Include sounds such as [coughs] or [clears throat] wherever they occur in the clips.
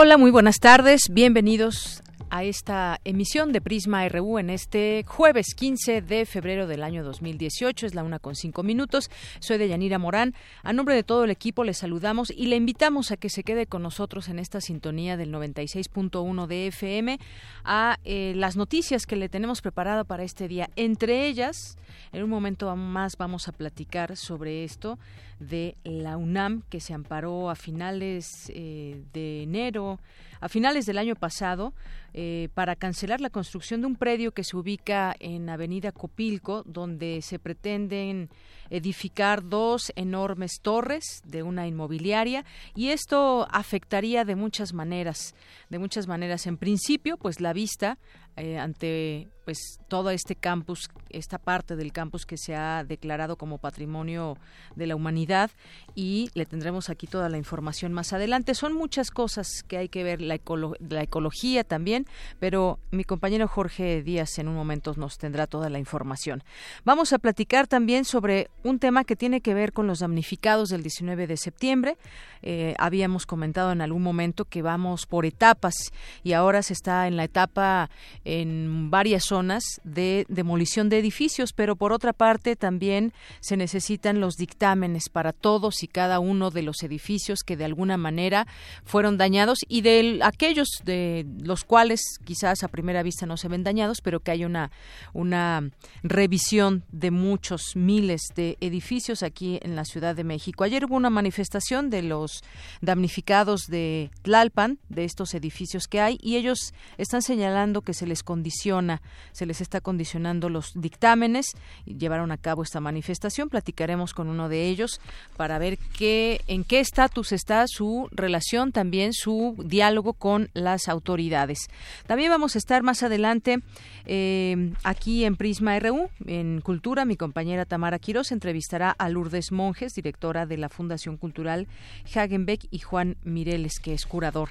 Hola, muy buenas tardes. Bienvenidos a esta emisión de Prisma RU en este jueves 15 de febrero del año 2018. Es la una con cinco minutos. Soy de Yanira Morán. A nombre de todo el equipo le saludamos y le invitamos a que se quede con nosotros en esta sintonía del 96.1 de FM a eh, las noticias que le tenemos preparado para este día. Entre ellas, en un momento más vamos a platicar sobre esto de la UNAM que se amparó a finales eh, de enero, a finales del año pasado, eh, para cancelar la construcción de un predio que se ubica en Avenida Copilco, donde se pretenden edificar dos enormes torres de una inmobiliaria y esto afectaría de muchas maneras, de muchas maneras. En principio, pues la vista eh, ante pues todo este campus, esta parte del campus que se ha declarado como patrimonio de la humanidad y le tendremos aquí toda la información más adelante. Son muchas cosas que hay que ver, la, la ecología también, pero mi compañero Jorge Díaz en un momento nos tendrá toda la información. Vamos a platicar también sobre un tema que tiene que ver con los damnificados del 19 de septiembre. Eh, habíamos comentado en algún momento que vamos por etapas y ahora se está en la etapa en varias zonas de demolición de edificios, pero por otra parte también se necesitan los dictámenes para todos y cada uno de los edificios que de alguna manera fueron dañados y de aquellos de los cuales quizás a primera vista no se ven dañados, pero que hay una, una revisión de muchos miles de edificios aquí en la Ciudad de México. Ayer hubo una manifestación de los damnificados de Tlalpan, de estos edificios que hay, y ellos están señalando que se les condiciona, se les está condicionando los dictámenes llevaron a cabo esta manifestación. Platicaremos con uno de ellos para ver qué, en qué estatus está su relación, también su diálogo con las autoridades. También vamos a estar más adelante eh, aquí en Prisma RU, en Cultura. Mi compañera Tamara Quiroz entrevistará a Lourdes Monjes, directora de la Fundación Cultural Hagenbeck, y Juan Mireles, que es curador.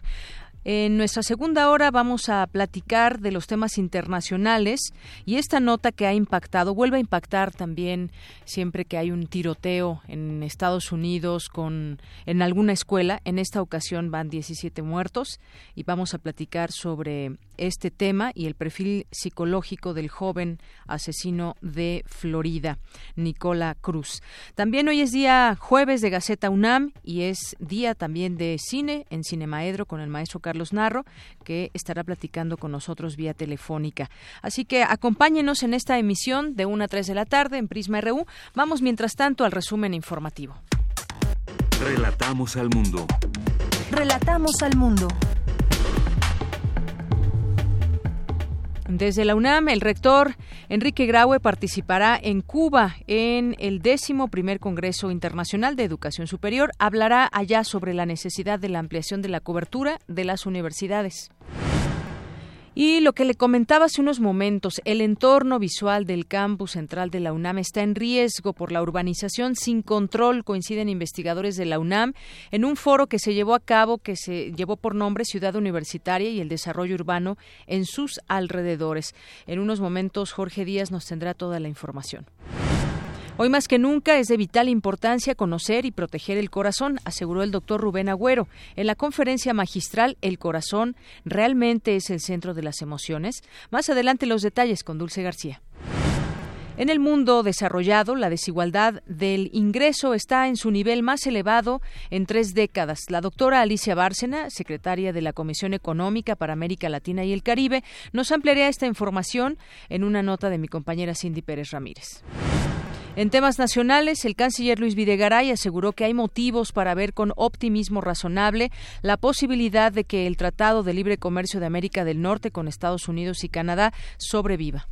En nuestra segunda hora vamos a platicar de los temas internacionales y esta nota que ha impactado, vuelve a impactar también siempre que hay un tiroteo en Estados Unidos con en alguna escuela. En esta ocasión van 17 muertos y vamos a platicar sobre este tema y el perfil psicológico del joven asesino de Florida, Nicola Cruz. También hoy es día jueves de Gaceta UNAM y es día también de cine en Cinemaedro con el maestro Carlos Narro, que estará platicando con nosotros vía telefónica. Así que acompáñenos en esta emisión de 1 a 3 de la tarde en Prisma RU. Vamos mientras tanto al resumen informativo. Relatamos al mundo. Relatamos al mundo. Desde la UNAM, el rector Enrique Graue participará en Cuba en el décimo primer Congreso Internacional de Educación Superior. Hablará allá sobre la necesidad de la ampliación de la cobertura de las universidades. Y lo que le comentaba hace unos momentos, el entorno visual del campus central de la UNAM está en riesgo por la urbanización sin control, coinciden investigadores de la UNAM en un foro que se llevó a cabo, que se llevó por nombre Ciudad Universitaria y el Desarrollo Urbano en sus alrededores. En unos momentos Jorge Díaz nos tendrá toda la información. Hoy más que nunca es de vital importancia conocer y proteger el corazón, aseguró el doctor Rubén Agüero. En la conferencia magistral El corazón realmente es el centro de las emociones. Más adelante los detalles con Dulce García. En el mundo desarrollado, la desigualdad del ingreso está en su nivel más elevado en tres décadas. La doctora Alicia Bárcena, secretaria de la Comisión Económica para América Latina y el Caribe, nos ampliará esta información en una nota de mi compañera Cindy Pérez Ramírez. En temas nacionales, el canciller Luis Videgaray aseguró que hay motivos para ver con optimismo razonable la posibilidad de que el Tratado de Libre Comercio de América del Norte con Estados Unidos y Canadá sobreviva.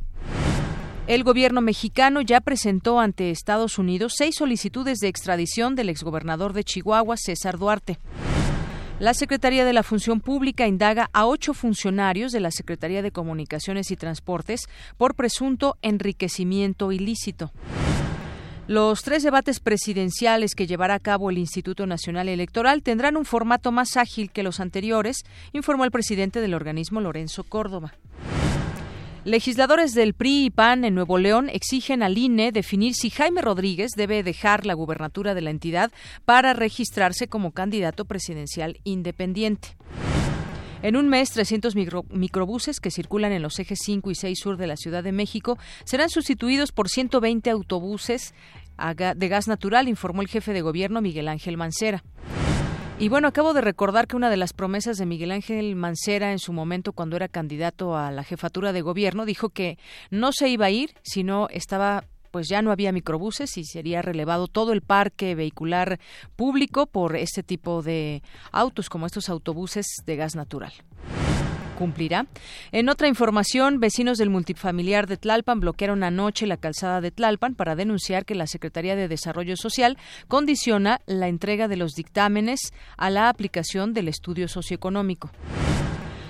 El gobierno mexicano ya presentó ante Estados Unidos seis solicitudes de extradición del exgobernador de Chihuahua, César Duarte. La Secretaría de la Función Pública indaga a ocho funcionarios de la Secretaría de Comunicaciones y Transportes por presunto enriquecimiento ilícito. Los tres debates presidenciales que llevará a cabo el Instituto Nacional Electoral tendrán un formato más ágil que los anteriores, informó el presidente del organismo Lorenzo Córdoba. Legisladores del PRI y PAN en Nuevo León exigen al INE definir si Jaime Rodríguez debe dejar la gubernatura de la entidad para registrarse como candidato presidencial independiente. En un mes, 300 microbuses que circulan en los ejes 5 y 6 sur de la Ciudad de México serán sustituidos por 120 autobuses de gas natural, informó el jefe de gobierno Miguel Ángel Mancera. Y bueno, acabo de recordar que una de las promesas de Miguel Ángel Mancera en su momento cuando era candidato a la jefatura de gobierno dijo que no se iba a ir, sino estaba pues ya no había microbuses y sería relevado todo el parque vehicular público por este tipo de autos como estos autobuses de gas natural cumplirá. En otra información, vecinos del multifamiliar de Tlalpan bloquearon anoche la calzada de Tlalpan para denunciar que la Secretaría de Desarrollo Social condiciona la entrega de los dictámenes a la aplicación del estudio socioeconómico.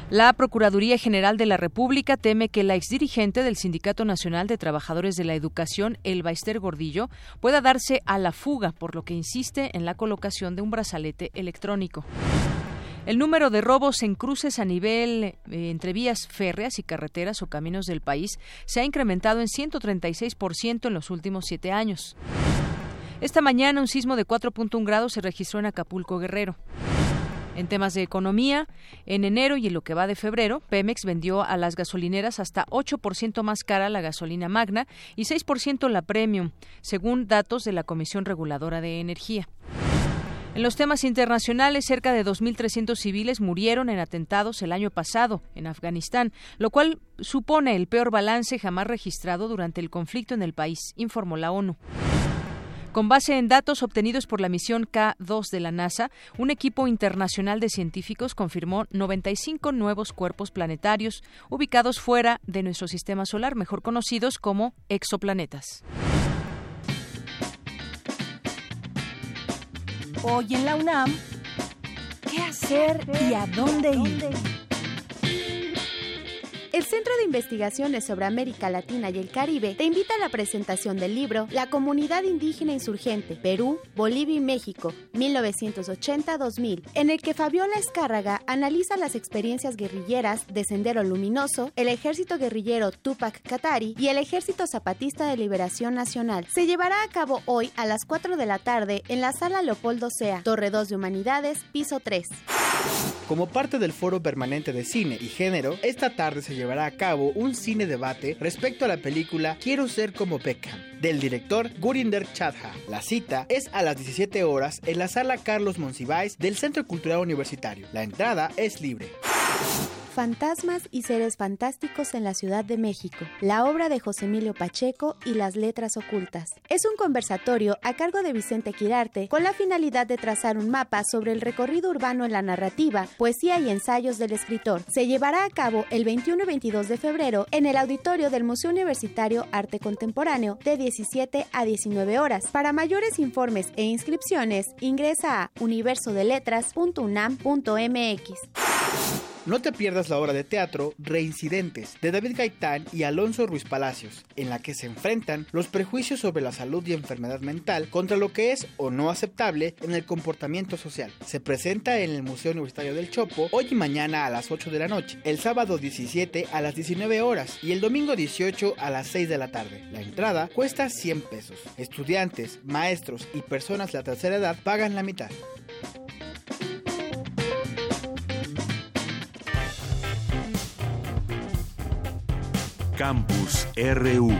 La Procuraduría General de la República teme que la exdirigente del Sindicato Nacional de Trabajadores de la Educación, Elba Ester Gordillo, pueda darse a la fuga, por lo que insiste en la colocación de un brazalete electrónico. El número de robos en cruces a nivel eh, entre vías férreas y carreteras o caminos del país se ha incrementado en 136% en los últimos siete años. Esta mañana un sismo de 4.1 grados se registró en Acapulco Guerrero. En temas de economía, en enero y en lo que va de febrero, Pemex vendió a las gasolineras hasta 8% más cara la gasolina magna y 6% la premium, según datos de la Comisión Reguladora de Energía. En los temas internacionales, cerca de 2.300 civiles murieron en atentados el año pasado en Afganistán, lo cual supone el peor balance jamás registrado durante el conflicto en el país, informó la ONU. Con base en datos obtenidos por la misión K-2 de la NASA, un equipo internacional de científicos confirmó 95 nuevos cuerpos planetarios ubicados fuera de nuestro sistema solar, mejor conocidos como exoplanetas. Hoy en la UNAM, ¿qué hacer y a dónde ir? El Centro de Investigaciones sobre América Latina y el Caribe te invita a la presentación del libro La Comunidad Indígena Insurgente, Perú, Bolivia y México, 1980-2000, en el que Fabiola Escárraga analiza las experiencias guerrilleras de Sendero Luminoso, el ejército guerrillero Tupac Katari y el Ejército Zapatista de Liberación Nacional. Se llevará a cabo hoy a las 4 de la tarde en la sala Leopoldo Sea, Torre 2 de Humanidades, piso 3. Como parte del Foro Permanente de Cine y Género, esta tarde se llevará a cabo un cine debate respecto a la película Quiero ser como Beckham, del director Gurinder Chadha. La cita es a las 17 horas en la sala Carlos Monsiváis del Centro Cultural Universitario. La entrada es libre. Fantasmas y seres fantásticos en la Ciudad de México, la obra de José Emilio Pacheco y las letras ocultas. Es un conversatorio a cargo de Vicente Quirarte con la finalidad de trazar un mapa sobre el recorrido urbano en la narrativa, poesía y ensayos del escritor. Se llevará a cabo el 21 y 22 de febrero en el auditorio del Museo Universitario Arte Contemporáneo de 17 a 19 horas. Para mayores informes e inscripciones, ingresa a universodeletras.unam.mx. No te pierdas la obra de teatro Reincidentes de David Gaitán y Alonso Ruiz Palacios, en la que se enfrentan los prejuicios sobre la salud y enfermedad mental contra lo que es o no aceptable en el comportamiento social. Se presenta en el Museo Universitario del Chopo hoy y mañana a las 8 de la noche, el sábado 17 a las 19 horas y el domingo 18 a las 6 de la tarde. La entrada cuesta 100 pesos. Estudiantes, maestros y personas de la tercera edad pagan la mitad. Campus RU.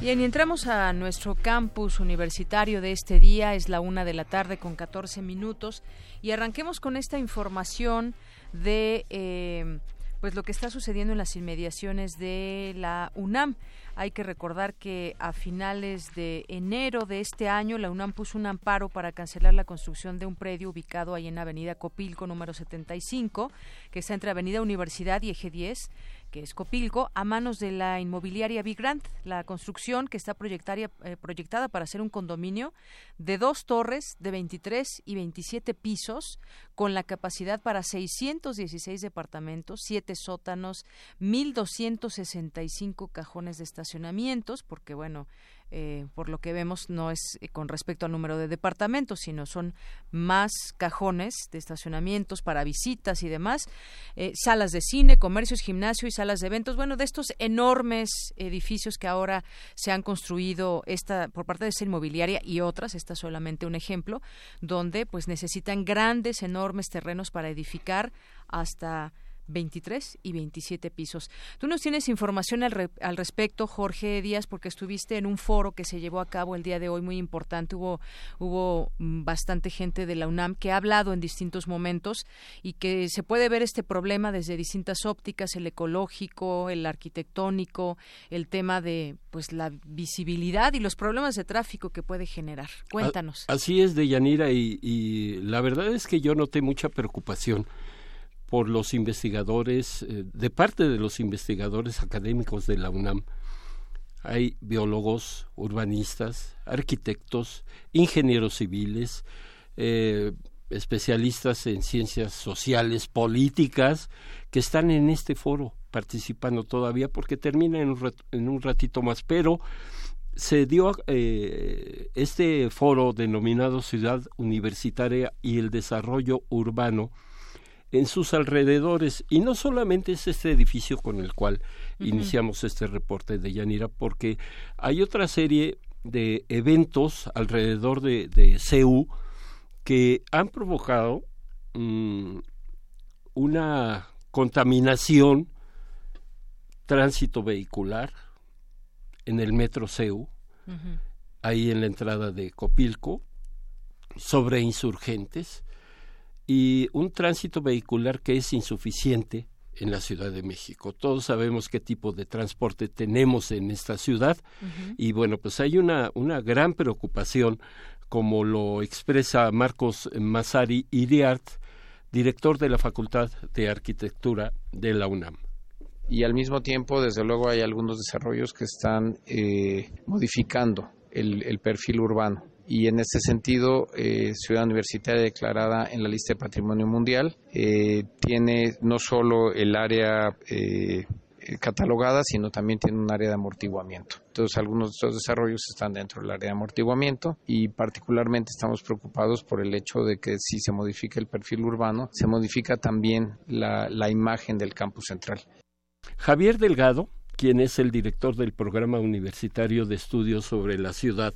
Bien, y entramos a nuestro campus universitario de este día, es la una de la tarde con 14 minutos, y arranquemos con esta información de... Eh, pues lo que está sucediendo en las inmediaciones de la UNAM. Hay que recordar que a finales de enero de este año la UNAM puso un amparo para cancelar la construcción de un predio ubicado ahí en Avenida Copilco número 75, que está entre Avenida Universidad y Eje 10 que es Copilco, a manos de la inmobiliaria Big Grant. La construcción que está eh, proyectada para ser un condominio de dos torres de 23 y 27 pisos, con la capacidad para 616 departamentos, 7 sótanos, 1.265 cajones de estacionamientos, porque bueno, eh, por lo que vemos, no es eh, con respecto al número de departamentos, sino son más cajones de estacionamientos para visitas y demás, eh, salas de cine, comercios, gimnasio y salas de eventos. Bueno, de estos enormes edificios que ahora se han construido esta por parte de esta inmobiliaria y otras, esta es solamente un ejemplo, donde pues necesitan grandes, enormes terrenos para edificar hasta 23 y 27 pisos. Tú nos tienes información al, al, respecto, Jorge Díaz, porque estuviste en un foro que se llevó a cabo el día de hoy muy importante. Hubo, hubo mm, bastante gente de la UNAM que ha hablado en distintos momentos y que se puede ver este problema desde distintas ópticas, el ecológico, el arquitectónico, el tema de pues la visibilidad y los problemas de tráfico que puede generar. Cuéntanos. Así es, Deyanira, y, y la verdad es que yo noté mucha preocupación por los investigadores, eh, de parte de los investigadores académicos de la UNAM. Hay biólogos, urbanistas, arquitectos, ingenieros civiles, eh, especialistas en ciencias sociales, políticas, que están en este foro participando todavía porque termina en un, ratito más, pero se dio eh, este foro denominado Ciudad Universitaria y el Desarrollo Urbano, en sus alrededores. Y no solamente es este edificio con el cual iniciamos este reporte de Yanira, porque hay otra serie de eventos alrededor de, de CEU que han provocado mm, una contaminación tránsito vehicular en el metro CEU, ahí en la entrada de Copilco, sobre insurgentes, y un tránsito vehicular que es insuficiente en la Ciudad de México. Todos sabemos qué tipo de transporte tenemos en esta ciudad y bueno, pues hay una, una gran preocupación, como lo expresa Marcos Masari Iriart, director de la Facultad de Arquitectura de la UNAM. Y al mismo tiempo, desde luego, hay algunos desarrollos que están eh, modificando el perfil urbano y en este sentido eh, Ciudad Universitaria declarada en la lista de Patrimonio Mundial eh, tiene no solo el área eh, catalogada, sino también tiene un área de amortiguamiento. Entonces, algunos de estos desarrollos están dentro del área de amortiguamiento y particularmente estamos preocupados por el hecho de que si se modifica el perfil urbano, se modifica también la, la imagen del campus central. Javier Delgado, quien es el director del Programa Universitario de Estudios sobre la Ciudad,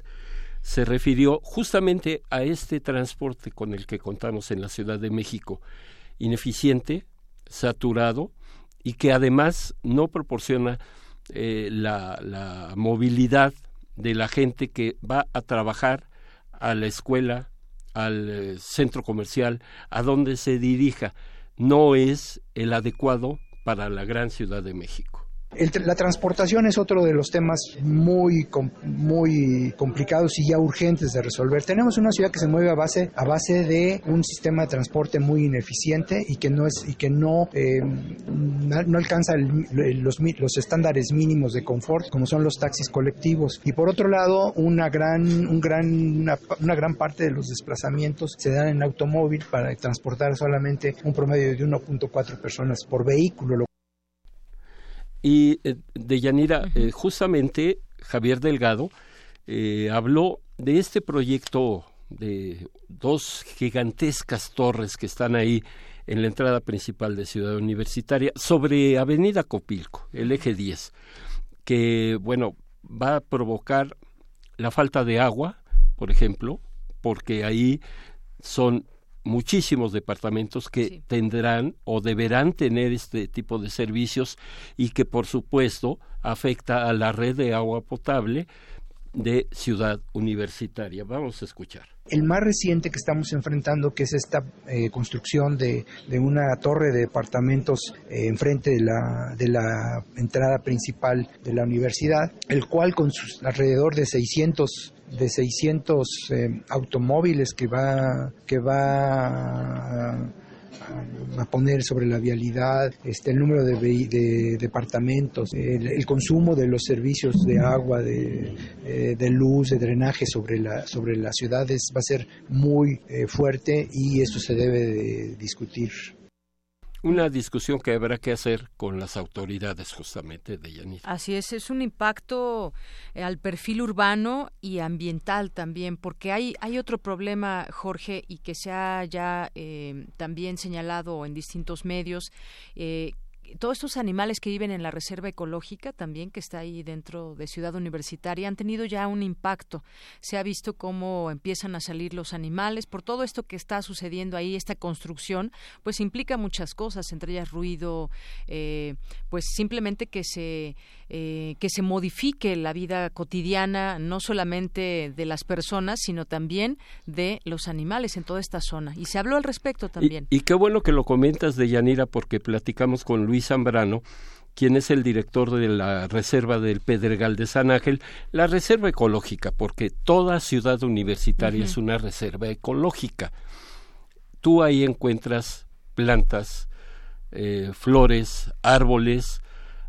se refirió justamente a este transporte con el que contamos en la Ciudad de México, ineficiente, saturado y que además no proporciona eh, la, la movilidad de la gente que va a trabajar a la escuela, al eh, centro comercial, a donde se dirija. No es el adecuado para la gran Ciudad de México la transportación es otro de los temas muy, muy complicados y ya urgentes de resolver. Tenemos una ciudad que se mueve a base, a base de un sistema de transporte muy ineficiente y que no, es, y que no, eh, no alcanza los, los estándares mínimos de confort como son los taxis colectivos. Y por otro lado, una gran, un gran, una, gran parte de los desplazamientos se dan en automóvil para transportar solamente un promedio de 1.4 personas por vehículo, y eh, de Yanira, eh, justamente Javier Delgado eh, habló de este proyecto de dos gigantescas torres que están ahí en la entrada principal de Ciudad Universitaria sobre Avenida Copilco, el eje 10, que, bueno, va a provocar la falta de agua, por ejemplo, porque ahí son muchísimos departamentos que tendrán o deberán tener este tipo de servicios y que por supuesto afecta a la red de agua potable de Ciudad Universitaria. Vamos a escuchar. El más reciente que estamos enfrentando, que es esta eh, construcción de, de, una torre de departamentos eh, enfrente de la, de la entrada principal de la universidad, el cual con sus alrededor de 600 de 600 eh, automóviles que va que va a, poner sobre la vialidad, este, el número de, de departamentos, el, el, consumo de los servicios de agua, de, eh, de, luz, de drenaje sobre, la, sobre las ciudades va a ser muy eh, fuerte y esto se debe de discutir una discusión que habrá que hacer con las autoridades justamente de Yanira. Así es, es un impacto eh, al perfil urbano y ambiental también, porque hay, hay otro problema, Jorge, y que se ha ya eh, también señalado en distintos medios, eh, todos estos animales que viven en la reserva ecológica también que está ahí dentro de Ciudad Universitaria han tenido ya un impacto. Se ha visto cómo empiezan a salir los animales por todo esto que está sucediendo ahí, esta construcción, pues implica muchas cosas, entre ellas ruido, eh, pues simplemente que se eh, que se modifique la vida cotidiana no solamente de las personas sino también de los animales en toda esta zona y se habló al respecto también. Y, y qué bueno que lo comentas de Yanira porque platicamos con Luis Zambrano, quien es el director de la Reserva del Pedregal de San Ángel, la reserva ecológica, porque toda ciudad universitaria uh -huh. es una reserva ecológica. Tú ahí encuentras plantas, eh, flores, árboles,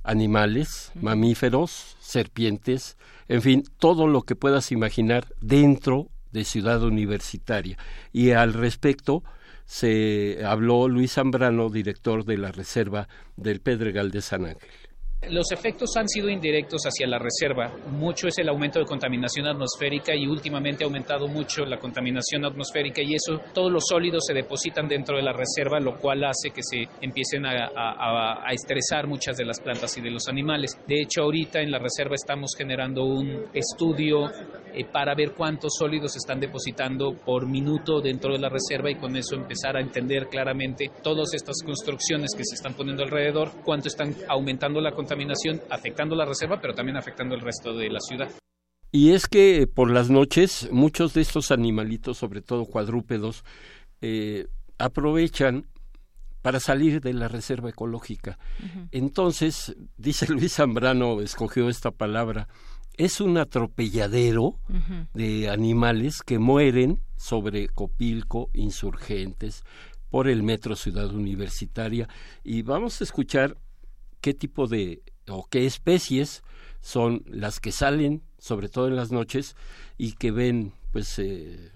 animales, mamíferos, serpientes, en fin, todo lo que puedas imaginar dentro de ciudad universitaria. Y al respecto, se habló Luis Zambrano, director de la Reserva del Pedregal de San Ángel. Los efectos han sido indirectos hacia la reserva. Mucho es el aumento de contaminación atmosférica y últimamente ha aumentado mucho la contaminación atmosférica y eso, todos los sólidos se depositan dentro de la reserva, lo cual hace que se empiecen a, a, a estresar muchas de las plantas y de los animales. De hecho, ahorita en la reserva estamos generando un estudio eh, para ver cuántos sólidos se están depositando por minuto dentro de la reserva y con eso empezar a entender claramente todas estas construcciones que se están poniendo alrededor, cuánto están aumentando la contaminación contaminación afectando la reserva, pero también afectando el resto de la ciudad. Y es que por las noches muchos de estos animalitos, sobre todo cuadrúpedos, eh, aprovechan para salir de la reserva ecológica. Uh -huh. Entonces, dice Luis Zambrano, escogió esta palabra, es un atropelladero uh -huh. de animales que mueren sobre Copilco, insurgentes, por el metro Ciudad Universitaria. Y vamos a escuchar qué tipo de o qué especies son las que salen, sobre todo en las noches, y que ven pues eh,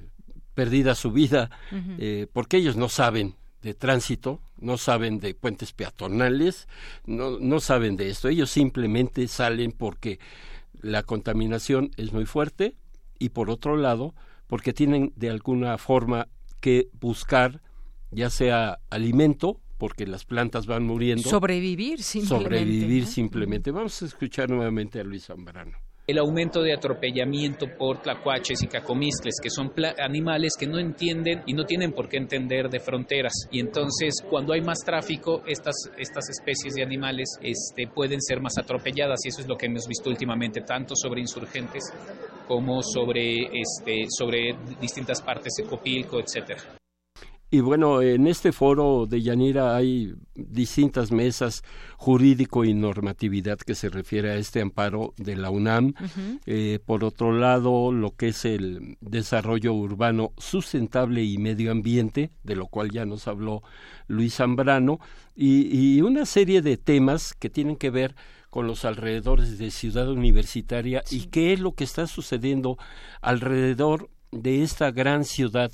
perdida su vida, uh -huh. eh, porque ellos no saben de tránsito, no saben de puentes peatonales, no, no saben de esto, ellos simplemente salen porque la contaminación es muy fuerte y por otro lado, porque tienen de alguna forma que buscar ya sea alimento porque las plantas van muriendo. Sobrevivir simplemente. Sobrevivir ¿no? simplemente. Vamos a escuchar nuevamente a Luis Zambrano el aumento de atropellamiento por tlacuaches y cacomistles, que son animales que no entienden y no tienen por qué entender de fronteras. Y entonces, cuando hay más tráfico, estas, estas especies de animales este, pueden ser más atropelladas y eso es lo que hemos visto últimamente, tanto sobre insurgentes como sobre, este, sobre distintas partes de Copilco, etcétera. Y bueno, en este foro de Yanira hay distintas mesas jurídico y normatividad que se refiere a este amparo de la UNAM. Uh -huh. eh, por otro lado, lo que es el desarrollo urbano sustentable y medio ambiente, de lo cual ya nos habló Luis Zambrano, y, y una serie de temas que tienen que ver con los alrededores de Ciudad Universitaria sí. y qué es lo que está sucediendo alrededor de esta gran ciudad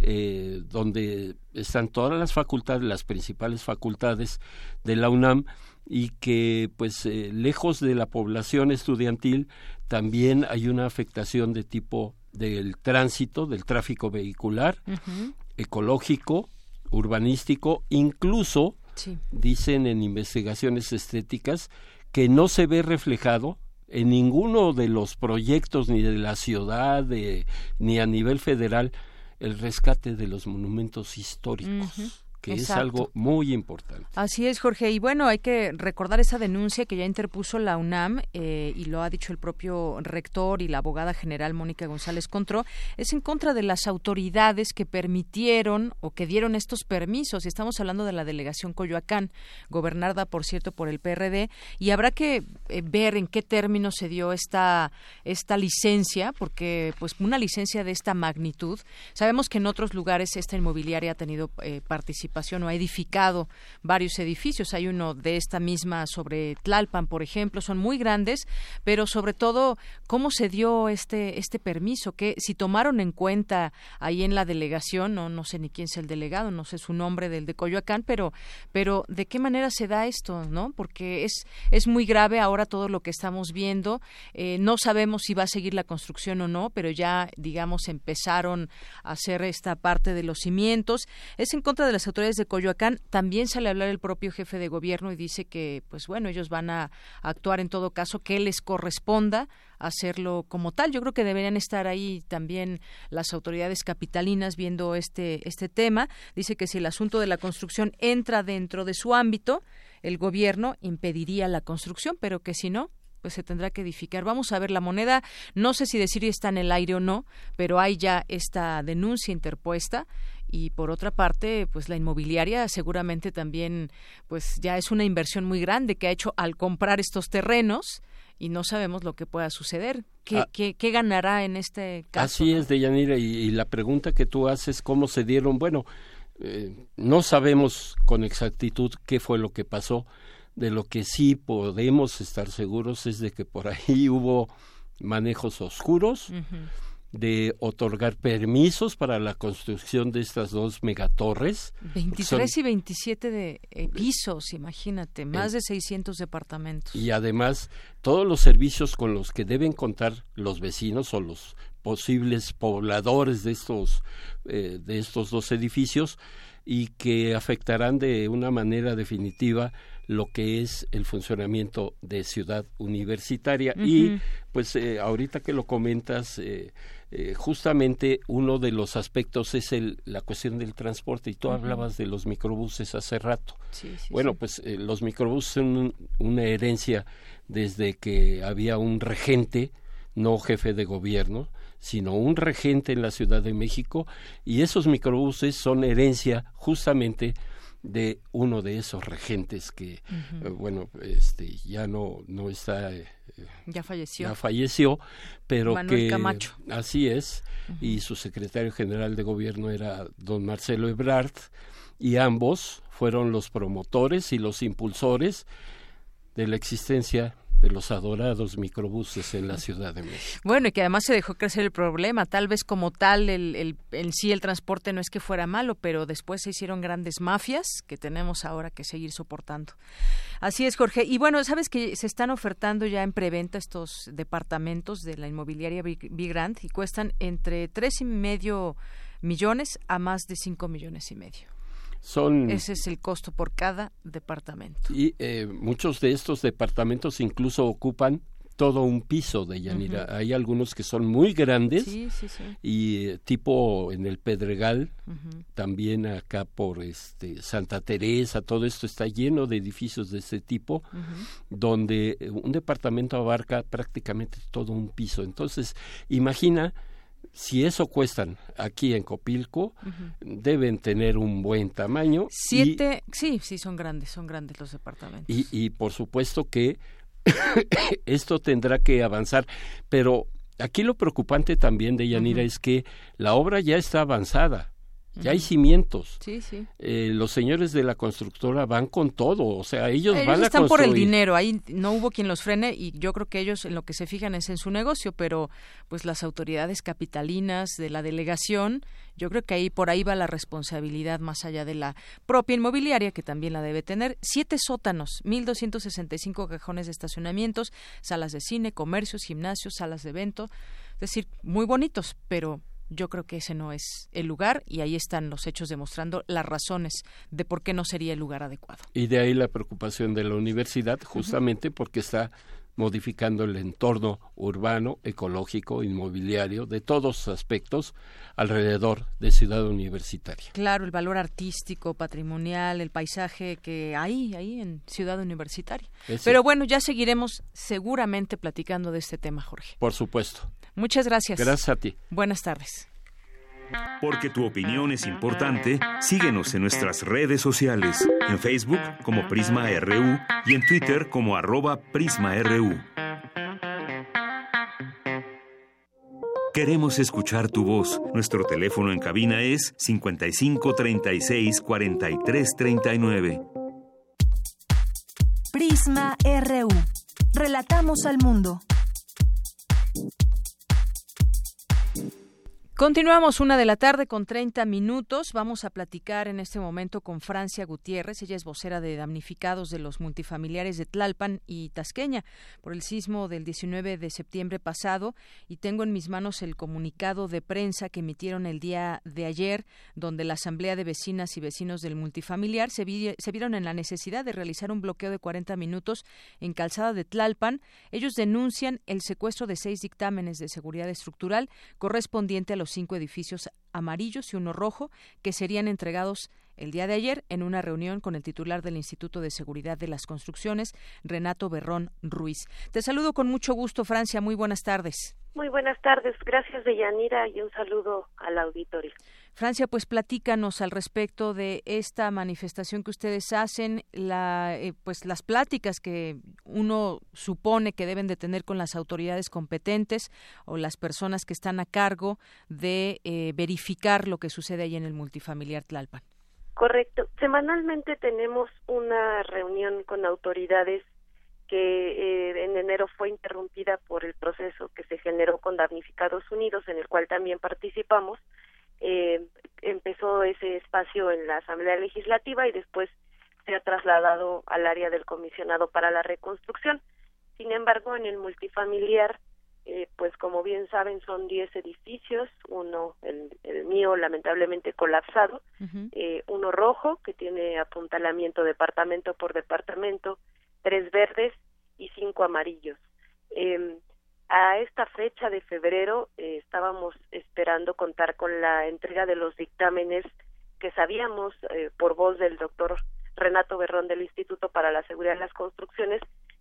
eh, donde están todas las facultades, las principales facultades de la UNAM y que pues eh, lejos de la población estudiantil también hay una afectación de tipo del tránsito, del tráfico vehicular, uh -huh. ecológico, urbanístico, incluso sí. dicen en investigaciones estéticas que no se ve reflejado en ninguno de los proyectos ni de la ciudad de, ni a nivel federal el rescate de los monumentos históricos. Que es algo muy importante. Así es, Jorge. Y bueno, hay que recordar esa denuncia que ya interpuso la UNAM eh, y lo ha dicho el propio rector y la abogada general Mónica González Contró, es en contra de las autoridades que permitieron o que dieron estos permisos. Y estamos hablando de la delegación Coyoacán, gobernada, por cierto, por el PRD. Y habrá que eh, ver en qué términos se dio esta, esta licencia, porque pues una licencia de esta magnitud, sabemos que en otros lugares esta inmobiliaria ha tenido eh, participación participación o ha edificado varios edificios. Hay uno de esta misma sobre Tlalpan, por ejemplo, son muy grandes, pero sobre todo cómo se dio este este permiso, que si tomaron en cuenta ahí en la delegación, no no sé ni quién es el delegado, no sé su nombre del de Coyoacán, pero pero de qué manera se da esto, ¿no? Porque es es muy grave ahora todo lo que estamos viendo. Eh, no sabemos si va a seguir la construcción o no, pero ya digamos empezaron a hacer esta parte de los cimientos. Es en contra de las autoridades de Coyoacán. También sale a hablar el propio jefe de gobierno y dice que, pues bueno, ellos van a actuar en todo caso que les corresponda hacerlo como tal. Yo creo que deberían estar ahí también las autoridades capitalinas viendo este, este tema. Dice que si el asunto de la construcción entra dentro de su ámbito, el gobierno impediría la construcción, pero que si no, pues se tendrá que edificar. Vamos a ver la moneda, no sé si decir está en el aire o no, pero hay ya esta denuncia interpuesta y por otra parte pues la inmobiliaria seguramente también pues ya es una inversión muy grande que ha hecho al comprar estos terrenos y no sabemos lo que pueda suceder. ¿Qué, ah. qué, ganará en este caso? Así es, Deyanira, y, y la pregunta que tú haces, ¿cómo se dieron? Bueno, eh, no sabemos con exactitud qué fue lo que pasó. De lo que sí podemos estar seguros es de que por ahí [laughs] hubo manejos oscuros de otorgar permisos para la construcción de estas dos megatorres. 23 y 27 de eh, pisos, imagínate, más de 600 departamentos. Y además, todos los servicios con los que deben contar los vecinos o los posibles pobladores de estos, eh, de estos dos edificios y que afectarán de una manera definitiva lo que es el funcionamiento de ciudad universitaria y pues eh, ahorita que lo comentas eh, justamente uno de los aspectos es el, la cuestión del transporte y tú hablabas de los microbuses hace rato. bueno, pues eh, los microbuses son una herencia desde que había un regente, no jefe de gobierno, sino un regente en la Ciudad de México y esos microbuses son herencia justamente de uno de esos regentes que eh, bueno este ya no no está eh, ya falleció. ya falleció pero que así es. Y su secretario general de gobierno era don Marcelo Ebrard y ambos fueron los promotores y los impulsores de la existencia de los adorados microbuses en la Ciudad de México. Bueno, y que además se dejó crecer el problema. Tal vez como tal, el, el, en sí el transporte no es que fuera malo, pero después se hicieron grandes mafias que tenemos ahora que seguir soportando. Así es, Jorge. Y bueno, sabes que se están ofertando ya en preventa estos departamentos de la inmobiliaria Vigrant y cuestan entre tres y medio millones a más de cinco millones y medio. Ese es el costo por cada departamento. Y eh, muchos de estos departamentos incluso ocupan todo un piso de Yanira. Hay algunos que son muy grandes y eh, tipo en el Pedregal, también acá por este Santa Teresa, todo esto está lleno de edificios de este tipo, donde eh, un departamento abarca prácticamente todo un piso. Entonces, imagina si eso cuestan aquí en Copilco, deben tener un buen tamaño. Siete, sí, sí, son grandes, son grandes los departamentos. Y, y por supuesto que [coughs] esto tendrá que avanzar, pero aquí lo preocupante también de Yanira es que la obra ya está avanzada ya hay cimientos. Sí, sí. Eh, los señores de la constructora van con todo, o sea, ellos, van a están por el dinero, ahí no hubo quien los frene y yo creo que ellos en lo que se fijan es en su negocio, pero pues las autoridades capitalinas de la delegación, yo creo que ahí por ahí va la responsabilidad más allá de la propia inmobiliaria que también la debe tener. Siete sótanos, 1.265 cajones de estacionamientos, salas de cine, comercios, gimnasios, salas de evento, es decir, muy bonitos, pero yo creo que ese no es el lugar y ahí están los hechos demostrando las razones de por qué no sería el lugar adecuado. Y de ahí la preocupación de la universidad, justamente porque está modificando el entorno urbano, ecológico, inmobiliario, de todos los aspectos alrededor de Ciudad Universitaria. Claro, el valor artístico, patrimonial, el paisaje que hay ahí en Ciudad Universitaria. Pero bueno, ya seguiremos seguramente platicando de este tema, Jorge. Por supuesto. Muchas gracias. Gracias a ti. Buenas tardes. Porque tu opinión es importante, síguenos en nuestras redes sociales, en Facebook como Prisma RU y en Twitter como arroba PrismaRU. Queremos escuchar tu voz. Nuestro teléfono en cabina es 55 36 43 39. Prisma RU. Relatamos al mundo. Continuamos una de la tarde con 30 minutos. Vamos a platicar en este momento con Francia Gutiérrez. Ella es vocera de damnificados de los multifamiliares de Tlalpan y Tasqueña por el sismo del 19 de septiembre pasado. Y tengo en mis manos el comunicado de prensa que emitieron el día de ayer, donde la Asamblea de Vecinas y Vecinos del Multifamiliar se, se vieron en la necesidad de realizar un bloqueo de 40 minutos en Calzada de Tlalpan. Ellos denuncian el secuestro de seis dictámenes de seguridad estructural correspondiente a los cinco edificios amarillos y uno rojo que serían entregados el día de ayer en una reunión con el titular del Instituto de Seguridad de las Construcciones, Renato Berrón Ruiz. Te saludo con mucho gusto, Francia. Muy buenas tardes. Muy buenas tardes. Gracias, Deyanira, y un saludo al auditorio. Francia, pues platícanos al respecto de esta manifestación que ustedes hacen, la, eh, pues las pláticas que uno supone que deben de tener con las autoridades competentes o las personas que están a cargo de eh, verificar lo que sucede ahí en el multifamiliar Tlalpan. Correcto. Semanalmente tenemos una reunión con autoridades que eh, en enero fue interrumpida por el proceso que se generó con Damnificados Unidos, en el cual también participamos. Eh, empezó ese espacio en la Asamblea Legislativa y después se ha trasladado al área del comisionado para la reconstrucción. Sin embargo, en el multifamiliar eh, pues como bien saben son 10 edificios, uno, el, mío lamentablemente colapsado, eh, uno rojo que tiene apuntalamiento departamento por departamento, tres verdes y cinco amarillos. Eh, a esta fecha de febrero eh, estábamos esperando contar con la entrega de los dictámenes que sabíamos por voz del doctor Renato Berrón del Instituto para la Seguridad de las Construcciones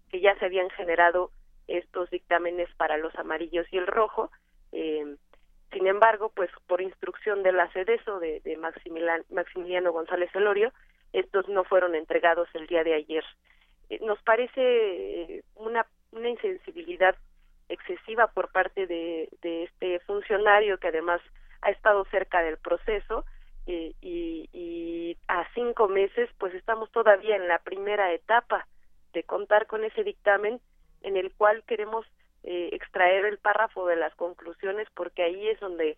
que ya se habían generado estos dictámenes para los amarillos y el rojo. Eh, sin embargo, pues por instrucción de la CEDESO de, de Maximiliano, González Elorio, estos no fueron entregados el día de ayer. Eh, nos parece eh, una insensibilidad excesiva por parte de, de este funcionario que además ha estado cerca del proceso y, y a cinco meses pues estamos todavía en la primera etapa de contar con ese dictamen en el cual queremos eh, extraer el párrafo de las conclusiones porque ahí es donde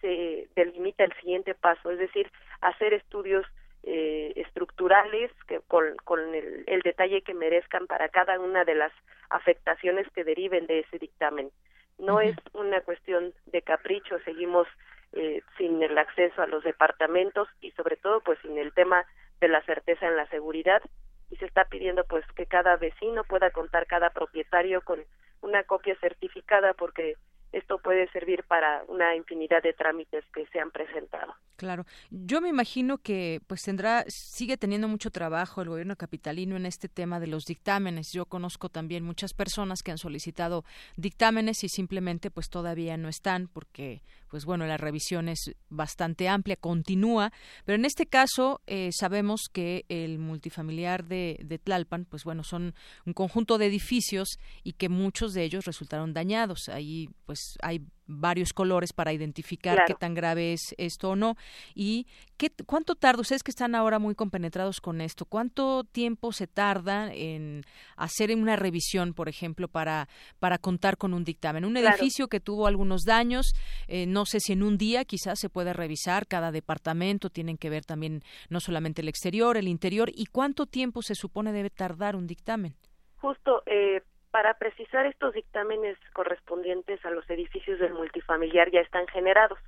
se delimita el siguiente paso, es decir, hacer estudios eh, estructurales que con, con el, el, detalle que merezcan para cada una de las afectaciones que deriven de ese dictamen. No es una cuestión de capricho, seguimos eh, sin el acceso a los departamentos y sobre todo pues sin el tema de la certeza en la seguridad y se está pidiendo pues que cada vecino pueda contar cada propietario con una copia certificada porque esto puede servir para una infinidad de trámites que se han presentado. Claro, yo me imagino que pues tendrá sigue teniendo mucho trabajo el gobierno capitalino en este tema de los dictámenes. Yo conozco también muchas personas que han solicitado dictámenes y simplemente pues todavía no están porque pues bueno la revisión es bastante amplia, continúa, pero en este caso eh, sabemos que el multifamiliar de, de Tlalpan pues bueno son un conjunto de edificios y que muchos de ellos resultaron dañados. Ahí pues hay varios colores para identificar qué tan grave es esto o no. Y qué cuánto tarda ustedes que están ahora muy compenetrados con esto cuánto tiempo se tarda en hacer una revisión por ejemplo para para contar con un dictamen un edificio que tuvo algunos daños eh, no sé si en un día quizás se puede revisar cada departamento tienen que ver también no solamente el exterior el interior y cuánto tiempo se supone debe tardar un dictamen justo eh, para precisar estos dictámenes correspondientes a los edificios del multifamiliar ya están generados.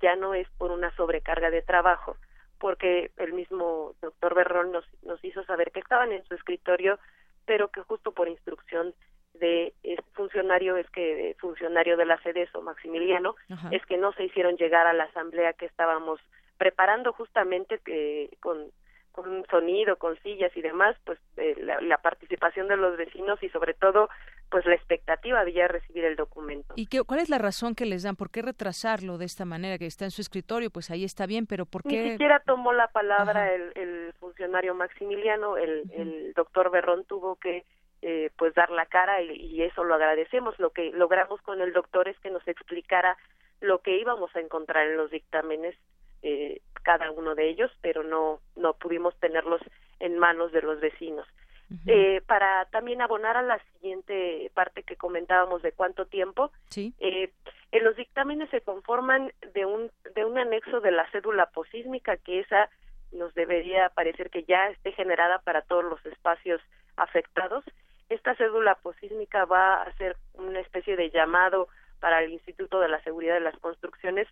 Ya no es por una sobrecarga de trabajo, porque el mismo doctor Berrón nos, nos hizo saber que estaban en su escritorio, pero que justo por instrucción de este funcionario es que funcionario de la o Maximiliano es que no se hicieron llegar a la asamblea que estábamos preparando justamente que con con sonido, con sillas y demás, pues eh, la, participación de los vecinos y sobre todo pues la expectativa de ya recibir el documento. ¿Y qué, cuál es la razón que les dan? ¿Por qué retrasarlo de esta manera? Que está en su escritorio, pues ahí está bien, pero ¿por qué? Ni siquiera tomó la palabra el, funcionario Maximiliano, el, el doctor Berrón tuvo que eh, pues dar la cara y, eso lo agradecemos. Lo que logramos con el doctor es que nos explicara lo que íbamos a encontrar en los dictámenes eh, cada uno de ellos, pero no no pudimos tenerlos en manos de los vecinos. eh, para también abonar a la siguiente parte que comentábamos de cuánto tiempo, ¿Sí? eh, en los dictámenes se conforman de un de un anexo de la cédula posísmica que esa nos debería parecer que ya esté generada para todos los espacios afectados esta cédula posísmica va a ser una especie de llamado para el Instituto de la Seguridad de las Construcciones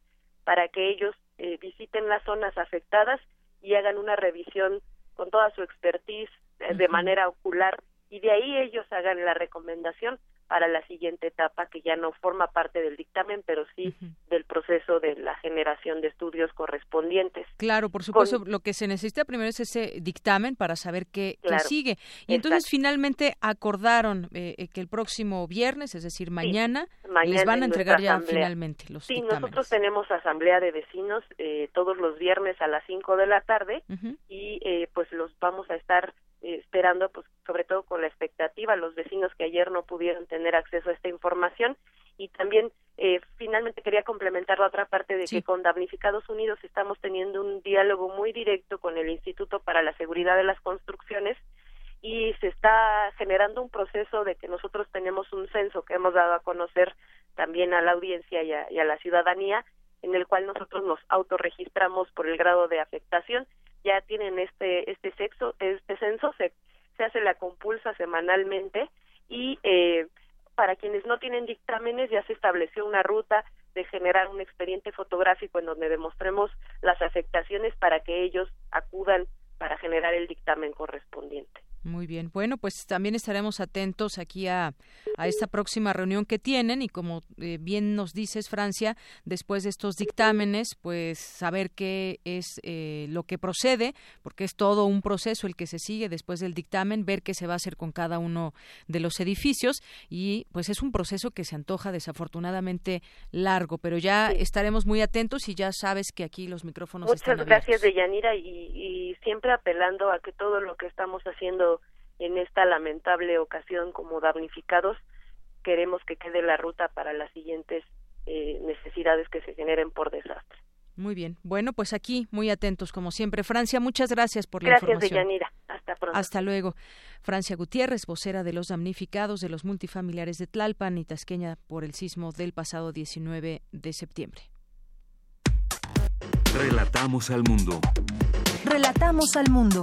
para que ellos eh, visiten las zonas afectadas y hagan una revisión con toda su expertise eh, de manera ocular y de ahí ellos hagan la recomendación para la siguiente etapa que ya no forma parte del dictamen, pero sí del proceso de la generación de estudios correspondientes. Claro, por supuesto, lo que se necesita primero es ese dictamen para saber qué, sigue. Y entonces finalmente acordaron eh, eh, que el próximo viernes, es decir, mañana, les van a entregar ya finalmente los sí, dictámenes. nosotros tenemos asamblea de vecinos eh, todos los viernes a las 5 de la tarde y pues los vamos a estar esperando, pues sobre todo con la expectativa, los vecinos que ayer no pudieron tener acceso a esta información. Y también eh, finalmente quería complementar la otra parte de que con Damnificados Unidos estamos teniendo un diálogo muy directo con el Instituto para la Seguridad de las Construcciones y se está generando un proceso de que nosotros tenemos un censo que hemos dado a conocer también a la audiencia y a, y a la ciudadanía en el cual nosotros nos autorregistramos por el grado de afectación ya tienen este este sexo este censo se, se hace la compulsa semanalmente y eh, para quienes no tienen dictámenes ya se estableció una ruta de generar un expediente fotográfico en donde demostremos las afectaciones para que ellos acudan para generar el dictamen correspondiente. Muy bien. Bueno, pues también estaremos atentos aquí a, a esta próxima reunión que tienen y como eh, bien nos dices, Francia, después de estos dictámenes, pues saber qué es eh, lo que procede, porque es todo un proceso el que se sigue después del dictamen, ver qué se va a hacer con cada uno de los edificios y pues es un proceso que se antoja desafortunadamente largo, pero ya estaremos muy atentos y ya sabes que aquí los micrófonos Muchas están gracias, Deyanira, y, y siempre apelando a que todo lo que estamos haciendo en esta lamentable ocasión como damnificados, queremos que quede la ruta para las siguientes eh, necesidades que se generen por desastre. Muy bien. Bueno, pues aquí muy atentos como siempre. Francia, muchas gracias por la información. Gracias, Deyanira. Hasta pronto. Hasta luego. Francia Gutiérrez, vocera de los damnificados de los multifamiliares de Tlalpan y Tasqueña por el sismo del pasado 19 de septiembre. Relatamos al mundo. Relatamos al mundo.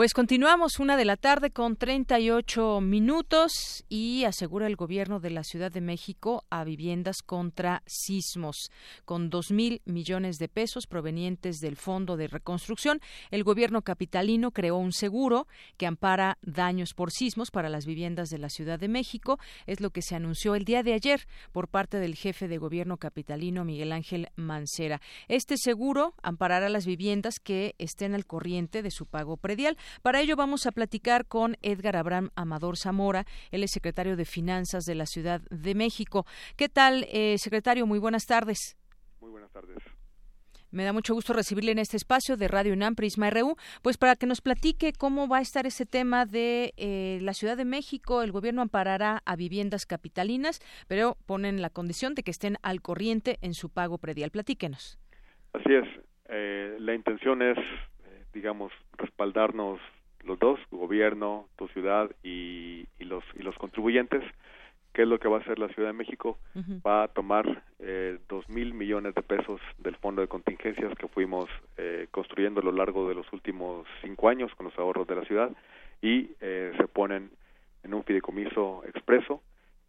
Pues continuamos una de la tarde con 38 minutos y asegura el gobierno de la Ciudad de México a viviendas contra sismos. Con dos mil millones de pesos provenientes del Fondo de Reconstrucción, el gobierno capitalino creó un seguro que ampara daños por sismos para las viviendas de la Ciudad de México. Es lo que se anunció el día de ayer por parte del jefe de gobierno capitalino Miguel Ángel Mancera. Este seguro amparará las viviendas que estén al corriente de su pago predial. Para ello vamos a platicar con Edgar Abraham Amador Zamora, él es secretario de Finanzas de la Ciudad de México. ¿Qué tal, eh, secretario? Muy buenas tardes. Muy buenas tardes. Me da mucho gusto recibirle en este espacio de Radio UNAM Prisma RU, pues para que nos platique cómo va a estar ese tema de eh, la Ciudad de México. El gobierno amparará a viviendas capitalinas, pero ponen la condición de que estén al corriente en su pago predial. Platíquenos. Así es. Eh, la intención es digamos, respaldarnos los dos, gobierno, tu ciudad y, y, los, y los contribuyentes. ¿Qué es lo que va a hacer la Ciudad de México? Va a tomar eh, dos mil millones de pesos del fondo de contingencias que fuimos eh, construyendo a lo largo de los últimos cinco años con los ahorros de la ciudad y eh, se ponen en un fideicomiso expreso.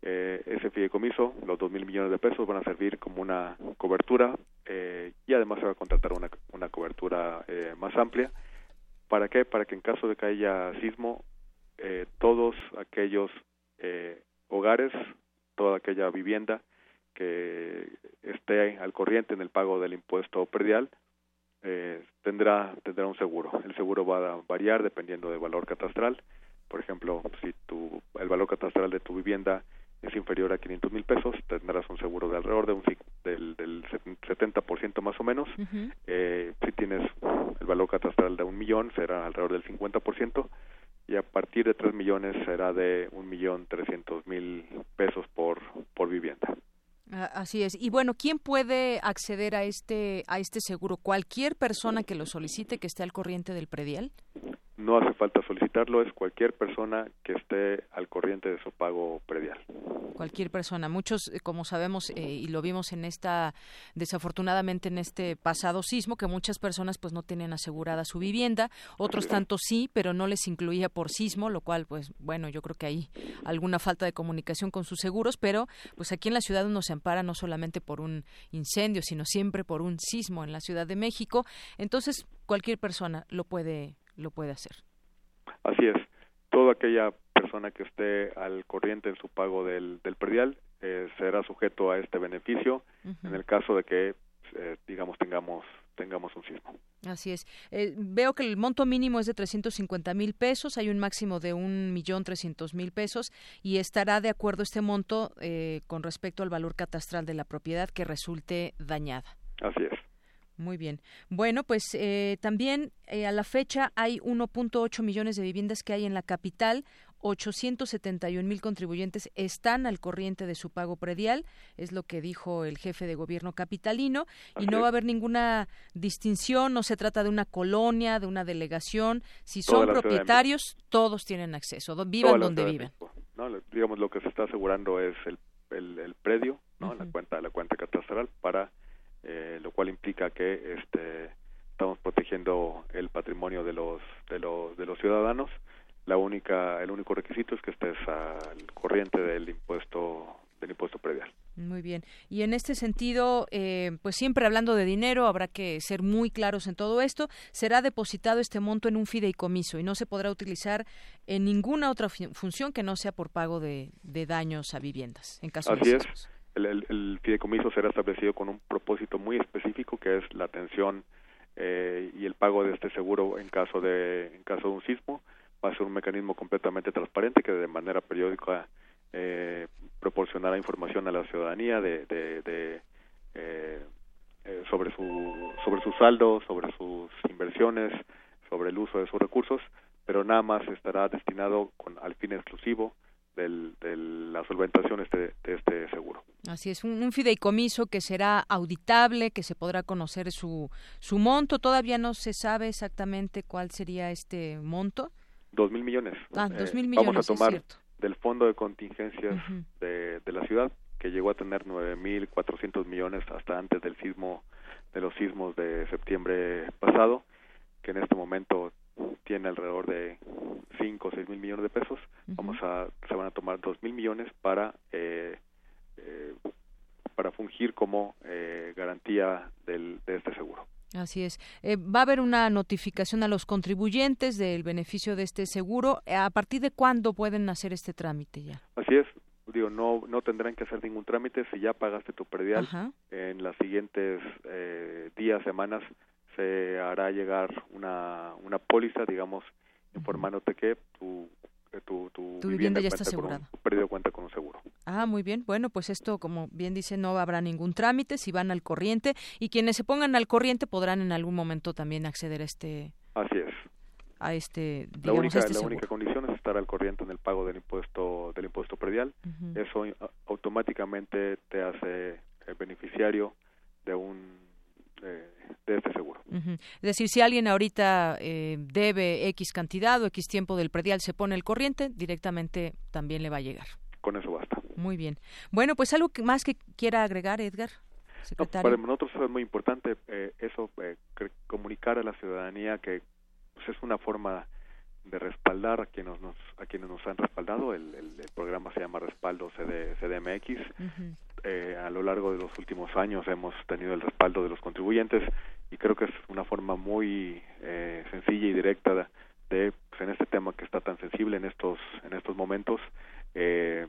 Eh, ese fideicomiso, los dos mil millones de pesos, van a servir como una cobertura eh, y además se va a contratar una, una cobertura eh, más amplia. ¿Para qué? Para que en caso de que haya sismo, eh, todos aquellos eh, hogares, toda aquella vivienda que esté al corriente en el pago del impuesto predial eh, tendrá tendrá un seguro. El seguro va a variar dependiendo del valor catastral. Por ejemplo, si tu, el valor catastral de tu vivienda es inferior a 500 mil pesos, tendrás un seguro de alrededor de un del, del 70% más o menos. Eh, si tienes el valor catastral de un millón, será alrededor del 50%. Y a partir de 3 millones será de un millón trescientos mil pesos por, por vivienda. Ah, Así es. Y bueno, ¿quién puede acceder a este a este seguro? ¿Cualquier persona que lo solicite que esté al corriente del predial? No hace falta solicitarlo, es cualquier persona que esté al corriente de su pago predial. Cualquier persona. Muchos, eh, como sabemos, eh, y lo vimos en esta, desafortunadamente en este pasado sismo, que muchas personas pues no tienen asegurada su vivienda, otros tanto sí, pero no les incluía por sismo, lo cual pues bueno, yo creo que hay alguna falta de comunicación con sus seguros, pero pues aquí en la ciudad uno se ampara no solamente por un incendio, sino siempre por un sismo en la Ciudad de México. Entonces, cualquier persona lo puede lo puede hacer. Así es, toda aquella persona que esté al corriente en su pago del, del predial eh, será sujeto a este beneficio en el caso de que, eh, digamos, tengamos tengamos un sismo. Así es. Eh, veo que el monto mínimo es de 350 mil pesos, hay un máximo de un millón trescientos mil pesos y estará de acuerdo este monto eh, con respecto al valor catastral de la propiedad que resulte dañada. Así es. Muy bien. Bueno, pues eh, también eh, a la fecha hay 1.8 millones de viviendas que hay en la capital. 871 mil contribuyentes están al corriente de su pago predial, es lo que dijo el jefe de gobierno capitalino, y no va a haber ninguna distinción, no se trata de una colonia, de una delegación, si son propietarios, todos tienen acceso, vivan donde vivan. ¿no? Digamos, lo que se está asegurando es el, el, el predio, ¿no? la cuenta la cuenta catastral, para eh, lo cual implica que este estamos protegiendo el patrimonio de los de los de los ciudadanos. La única el único requisito es que estés al corriente del impuesto del impuesto predial. Muy bien. Y en este sentido, eh, pues siempre hablando de dinero, habrá que ser muy claros en todo esto. Será depositado este monto en un fideicomiso y no se podrá utilizar en ninguna otra fu- función que no sea por pago de, de daños a viviendas, en caso Así de es. El, fideicomiso será establecido con un propósito muy específico que es la atención eh, y el pago de este seguro en caso de caso de un sismo. Va a ser un mecanismo completamente transparente que de manera periódica eh, proporcionará información a la ciudadanía de, de, de, eh, eh, sobre su sobre su saldo, sobre sus inversiones, sobre el uso de sus recursos, pero nada más estará destinado con al fin exclusivo del, de la solventación este, de este seguro. Así es, un, un fideicomiso que será auditable, que se podrá conocer su, su monto. Todavía no se sabe exactamente cuál sería este monto. Dos mil millones. Ah, dos mil Vamos millones, a es tomar del fondo de contingencias de, de la ciudad, que llegó a tener nueve mil cuatrocientos millones hasta antes del sismo, de los sismos de septiembre pasado, que en este momento tiene alrededor de cinco o seis mil millones de pesos. Vamos a, se van a tomar dos mil millones para eh, eh, para fungir como eh, garantía del, de este seguro. Así es. Eh, va a haber una notificación a los contribuyentes del beneficio de este seguro. ¿A partir de cuándo pueden hacer este trámite ya? Así es, digo, no no tendrán que hacer ningún trámite si ya pagaste tu predial. Ajá. En las siguientes eh, días, semanas, se hará llegar una, una póliza, digamos, informándote que tu, que tu, tu, Tu vivienda ya está con un- asegurada. tu predio cuenta con un seguro. Ah, muy bien. Bueno, pues esto, como bien dice, no habrá ningún trámite si van al corriente y quienes se pongan al corriente podrán en algún momento también acceder a este, Así es. a este, La única, este la seguro. única condición es estar al corriente en el pago del impuesto del impuesto predial. Eso eh, automáticamente te hace eh, beneficiario de un eh, de este seguro. Es decir, si alguien ahorita eh, debe X cantidad o X tiempo del predial, se pone el corriente, directamente también le va a llegar. Con eso basta. Muy bien. Bueno, pues algo más que quiera agregar, Edgar. para nosotros es muy importante eh, eso, eh, comunicar a la ciudadanía que pues, es una forma de respaldar a quienes nos a quienes nos han respaldado. El, el, programa se llama respaldo CD, CDMX eh, a lo largo de los últimos años hemos tenido el respaldo de los contribuyentes y creo que es una forma muy eh, sencilla y directa de, pues, en este tema que está tan sensible en estos en estos momentos eh,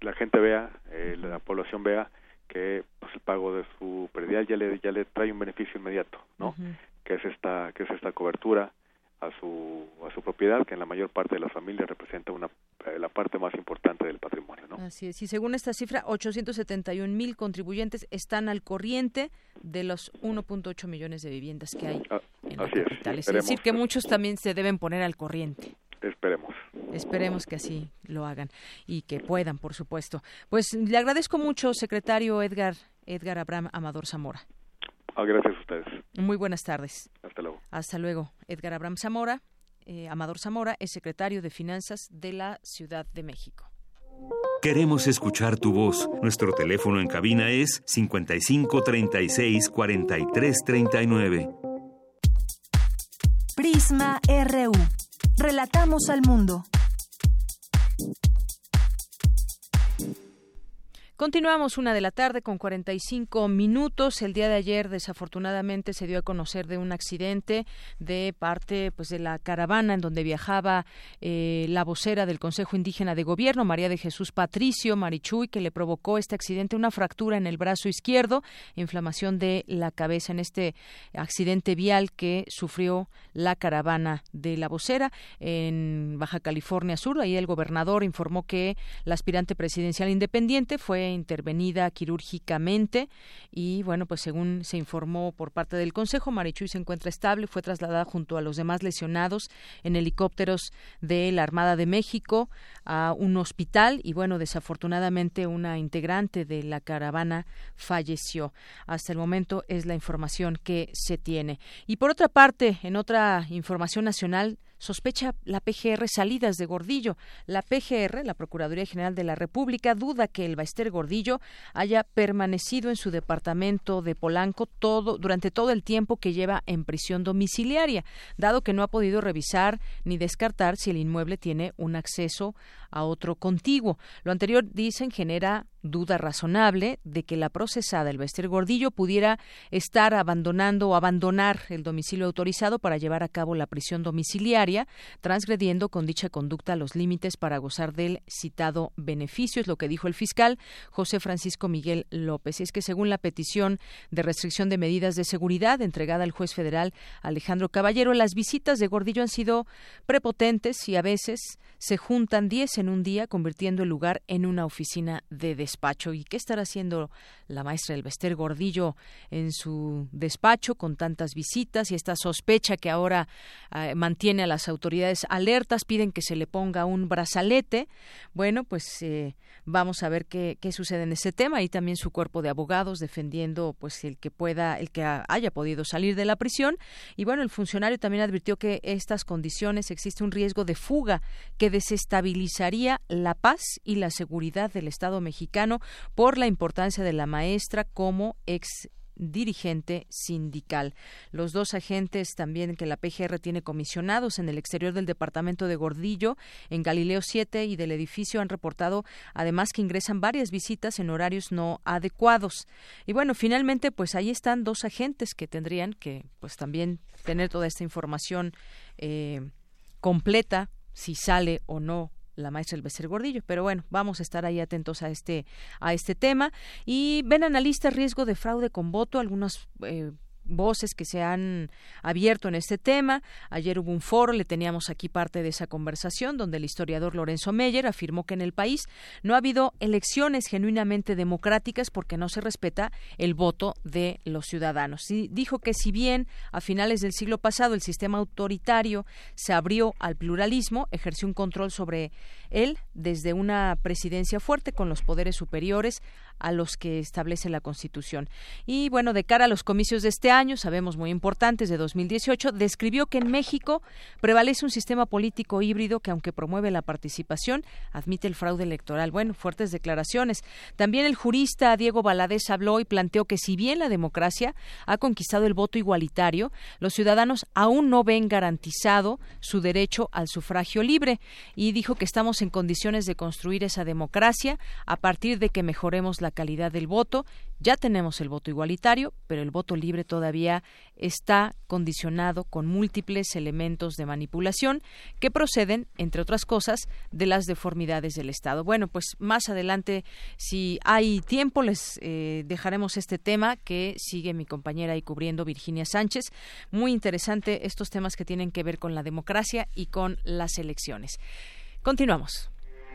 la gente vea la población vea que pues, el pago de su predial ya le ya le trae un beneficio inmediato no que es esta que es esta cobertura a su a su propiedad que en la mayor parte de las familias representa una eh, la parte más importante del patrimonio ¿no? así es y según esta cifra 871 mil contribuyentes están al corriente de los 1.8 millones de viviendas que hay ah, en la capital es, es decir que muchos también se deben poner al corriente esperemos Esperemos que así lo hagan y que puedan, por supuesto. Pues le agradezco mucho, secretario Edgar Edgar Abraham Amador Zamora. Ah, gracias a ustedes. Muy buenas tardes. Hasta luego. Hasta luego. Edgar Abraham Zamora, eh, Amador Zamora, es secretario de Finanzas de la Ciudad de México. Queremos escuchar tu voz. Nuestro teléfono en cabina es 55 36 43 39. Prisma RU. Relatamos al mundo. Continuamos una de la tarde con 45 minutos. El día de ayer, desafortunadamente, se dio a conocer de un accidente de parte pues, de la caravana en donde viajaba eh, la vocera del Consejo Indígena de Gobierno, María de Jesús Patricio Marichuy, que le provocó este accidente una fractura en el brazo izquierdo, inflamación de la cabeza en este accidente vial que sufrió la caravana de la vocera en Baja California Sur. Ahí el gobernador informó que la aspirante presidencial independiente fue intervenida quirúrgicamente y bueno, pues según se informó por parte del Consejo, Marichuy se encuentra estable, fue trasladada junto a los demás lesionados en helicópteros de la Armada de México a un hospital y bueno, desafortunadamente una integrante de la caravana falleció. Hasta el momento es la información que se tiene. Y por otra parte, en otra información nacional, sospecha la PGR salidas de Gordillo. La PGR, la Procuraduría General de la República, duda que el Baester Gordillo haya permanecido en su departamento de Polanco todo durante todo el tiempo que lleva en prisión domiciliaria, dado que no ha podido revisar ni descartar si el inmueble tiene un acceso a otro contiguo. Lo anterior, dicen, genera duda razonable de que la procesada el Bester Gordillo pudiera estar abandonando o abandonar el domicilio autorizado para llevar a cabo la prisión domiciliaria, transgrediendo con dicha conducta los límites para gozar del citado beneficio, es lo que dijo el fiscal José Francisco Miguel López. Y es que según la petición de restricción de medidas de seguridad entregada al juez federal Alejandro Caballero, las visitas de Gordillo han sido prepotentes y a veces se juntan 10 en un día, convirtiendo el lugar en una oficina de despacho. ¿Y qué estará haciendo la maestra Elvester Gordillo en su despacho con tantas visitas y esta sospecha que ahora eh, mantiene a las autoridades alertas? Piden que se le ponga un brazalete. Bueno, pues eh, vamos a ver qué, qué sucede en ese tema y también su cuerpo de abogados defendiendo pues el que pueda, el que haya podido salir de la prisión. Y bueno, el funcionario también advirtió que estas condiciones existe un riesgo de fuga que desestabilizaría la paz y la seguridad del Estado mexicano por la importancia de la maestra como ex dirigente sindical. Los dos agentes también que la PGR tiene comisionados en el exterior del departamento de Gordillo, en Galileo 7 y del edificio han reportado además que ingresan varias visitas en horarios no adecuados. Y bueno, finalmente pues ahí están dos agentes que tendrían que pues también tener toda esta información eh, completa si sale o no la maestra El Becer Gordillo. Pero bueno, vamos a estar ahí atentos a este, a este tema. Y ven analista riesgo de fraude con voto. Algunos eh, voces que se han abierto en este tema. Ayer hubo un foro, le teníamos aquí parte de esa conversación, donde el historiador Lorenzo Meyer afirmó que en el país no ha habido elecciones genuinamente democráticas porque no se respeta el voto de los ciudadanos. Y dijo que si bien a finales del siglo pasado el sistema autoritario se abrió al pluralismo, ejerció un control sobre él desde una presidencia fuerte con los poderes superiores a los que establece la Constitución. Y bueno, de cara a los comicios de este año, sabemos muy importantes de 2018, describió que en México prevalece un sistema político híbrido que aunque promueve la participación, admite el fraude electoral. Bueno, fuertes declaraciones. También el jurista Diego Valadez habló y planteó que si bien la democracia ha conquistado el voto igualitario, los ciudadanos aún no ven garantizado su derecho al sufragio libre y dijo que estamos en condiciones de construir esa democracia a partir de que mejoremos la calidad del voto. Ya tenemos el voto igualitario, pero el voto libre todavía está condicionado con múltiples elementos de manipulación que proceden, entre otras cosas, de las deformidades del Estado. Bueno, pues más adelante, si hay tiempo, les eh, dejaremos este tema que sigue mi compañera ahí cubriendo, Virginia Sánchez. Muy interesante estos temas que tienen que ver con la democracia y con las elecciones. Continuamos.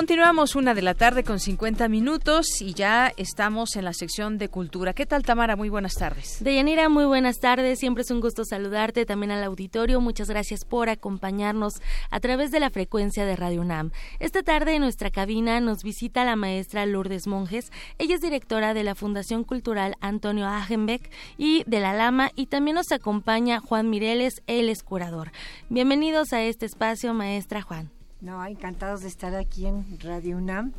Continuamos una de la tarde con 50 minutos y ya estamos en la sección de cultura. ¿Qué tal, Tamara? Muy buenas tardes. Deyanira, muy buenas tardes. Siempre es un gusto saludarte también al auditorio. Muchas gracias por acompañarnos a través de la frecuencia de Radio UNAM. Esta tarde en nuestra cabina nos visita la maestra Lourdes Monjes. Ella es directora de la Fundación Cultural Antonio Agenbeck y de La Lama y también nos acompaña Juan Mireles, él es curador. Bienvenidos a este espacio, maestra Juan. No, encantados de estar aquí en Radio UNAM.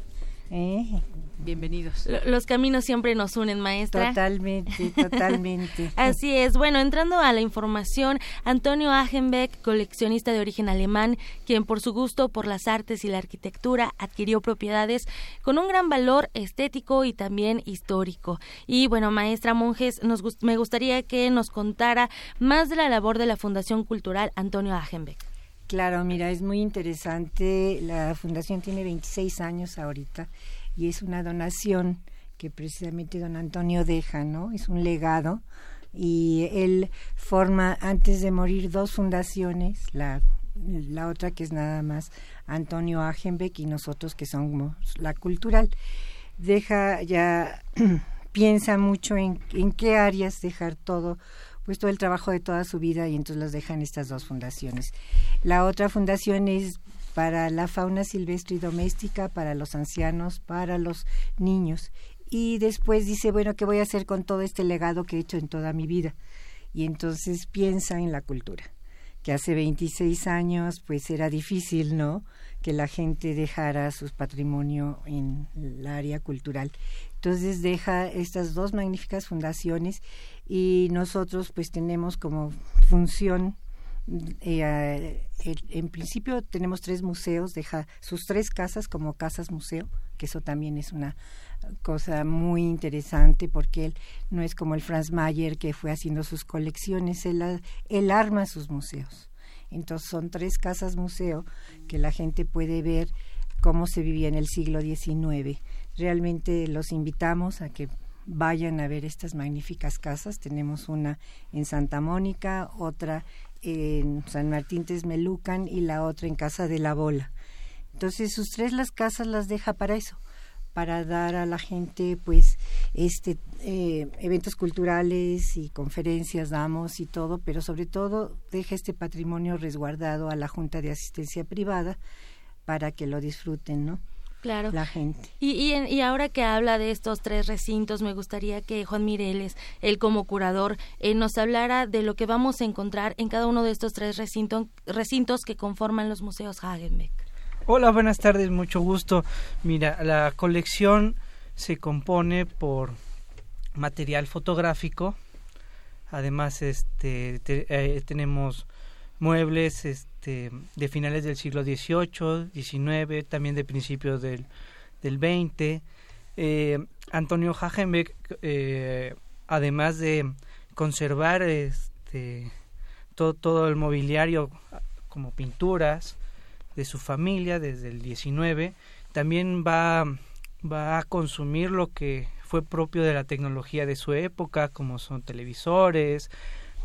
¿eh? Bienvenidos. Los caminos siempre nos unen, maestra. Totalmente, [laughs] totalmente. Así es. Bueno, entrando a la información, Antonio Agenbeck, coleccionista de origen alemán, quien por su gusto por las artes y la arquitectura adquirió propiedades con un gran valor estético y también histórico. Y bueno, maestra Monjes, nos me gustaría que nos contara más de la labor de la Fundación Cultural Antonio Agenbeck. Claro, mira, es muy interesante. La fundación tiene 26 años ahorita y es una donación que precisamente don Antonio deja, ¿no? Es un legado y él forma antes de morir dos fundaciones, la, la otra que es nada más Antonio Agenbeck y nosotros que somos la cultural. Deja ya, [clears throat] piensa mucho en, en qué áreas dejar todo pues todo el trabajo de toda su vida y entonces los dejan estas dos fundaciones. La otra fundación es para la fauna silvestre y doméstica, para los ancianos, para los niños. Y después dice, bueno, ¿qué voy a hacer con todo este legado que he hecho en toda mi vida? Y entonces piensa en la cultura, que hace 26 años pues era difícil, ¿no? Que la gente dejara su patrimonio en el área cultural. Entonces deja estas dos magníficas fundaciones y nosotros pues tenemos como función eh, en principio tenemos tres museos, deja sus tres casas como casas museo, que eso también es una cosa muy interesante porque él no es como el Franz Mayer que fue haciendo sus colecciones, él, él arma sus museos. Entonces son tres casas museo que la gente puede ver cómo se vivía en el siglo XIX. Realmente los invitamos a que vayan a ver estas magníficas casas. Tenemos una en Santa Mónica, otra en San Martín Tesmelucan y la otra en Casa de la Bola. Entonces, sus tres las casas las deja para eso, para dar a la gente, pues, este eh, eventos culturales y conferencias damos y todo, pero sobre todo deja este patrimonio resguardado a la Junta de Asistencia Privada para que lo disfruten, ¿no? Claro. la gente. Y, y, y, ahora que habla de estos tres recintos, me gustaría que Juan Mireles, él como curador, eh, nos hablara de lo que vamos a encontrar en cada uno de estos tres recintos, recintos que conforman los museos Hagenbeck. Hola, buenas tardes, mucho gusto. Mira, la colección se compone por material fotográfico, además este eh, tenemos muebles este, de finales del siglo XVIII, XIX, también de principios del, del XX. Eh, Antonio Hagenbeck, eh, además de conservar este, todo, todo el mobiliario como pinturas de su familia desde el XIX, también va va a consumir lo que fue propio de la tecnología de su época, como son televisores,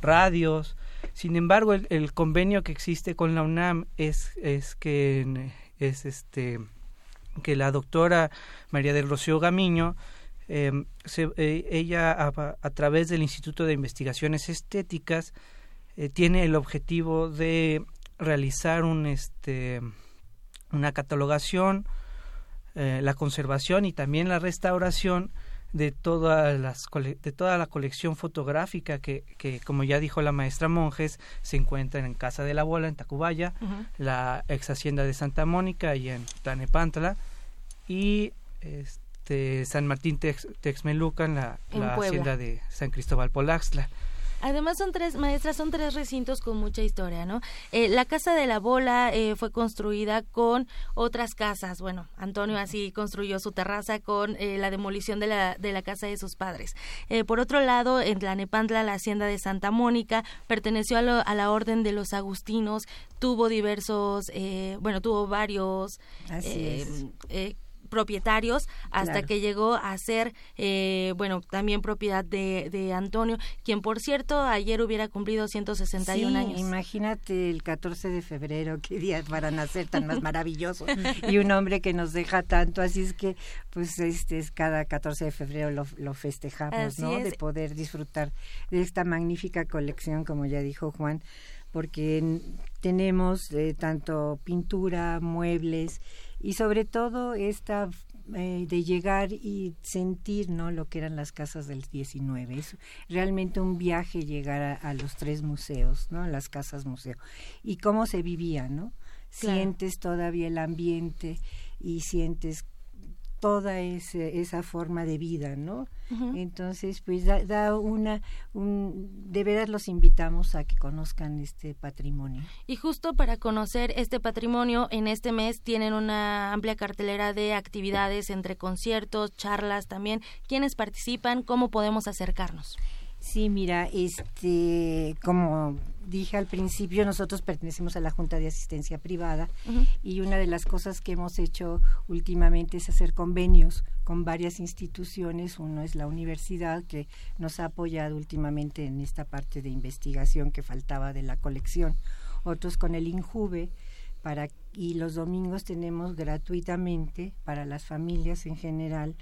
radios. Sin embargo, el, convenio que existe con la UNAM es, es que es este que la doctora María del Rocío Gamiño em, eh, ella a, través del Instituto de Investigaciones Estéticas eh, tiene el objetivo de realizar un este una catalogación eh, la conservación y también la restauración de todas las de toda la colección fotográfica que, que como ya dijo la maestra Monjes se encuentra en Casa de la Bola en Tacubaya la ex hacienda de Santa Mónica y en Tlanepantla y este San Martín Texmelucan la, la hacienda de San Cristóbal Polaxtla Además son tres, maestras, son tres recintos con mucha historia, ¿no? Eh, la Casa de la Bola eh, fue construida con otras casas. Bueno, Antonio así construyó su terraza con eh, la demolición de la, de la casa de sus padres. por otro lado, en Tlanepantla, la hacienda de Santa Mónica perteneció a, a la Orden de los Agustinos, tuvo diversos, bueno, tuvo varios propietarios hasta que llegó a ser, eh, bueno, también propiedad de, de, Antonio, quien por cierto ayer hubiera cumplido 161 sí, años. Imagínate el 14 de febrero, qué día para nacer tan más [laughs] maravilloso [laughs] y un hombre que nos deja tanto, así es que pues este es cada 14 de febrero lo, lo festejamos, ¿no? De poder disfrutar de esta magnífica colección, como ya dijo Juan, porque tenemos eh, tanto pintura, muebles, y sobre todo esta eh, de llegar y sentir no lo que eran las casas del 19 es realmente un viaje llegar a, los tres museos no las casas museo. Y cómo se vivía no sientes todavía el ambiente y sientes toda esa forma de vida, ¿no? Entonces, pues da, una, de veras los invitamos a que conozcan este patrimonio. Y justo para conocer este patrimonio, en este mes tienen una amplia cartelera de actividades entre conciertos, charlas también. ¿Quiénes participan? ¿Cómo podemos acercarnos? Sí, mira, este, como dije al principio, nosotros pertenecemos a la Junta de Asistencia Privada y una de las cosas que hemos hecho últimamente es hacer convenios con varias instituciones. Uno es la universidad que nos ha apoyado últimamente en esta parte de investigación que faltaba de la colección. Otros con el INJUVE para y los domingos tenemos gratuitamente para las familias en general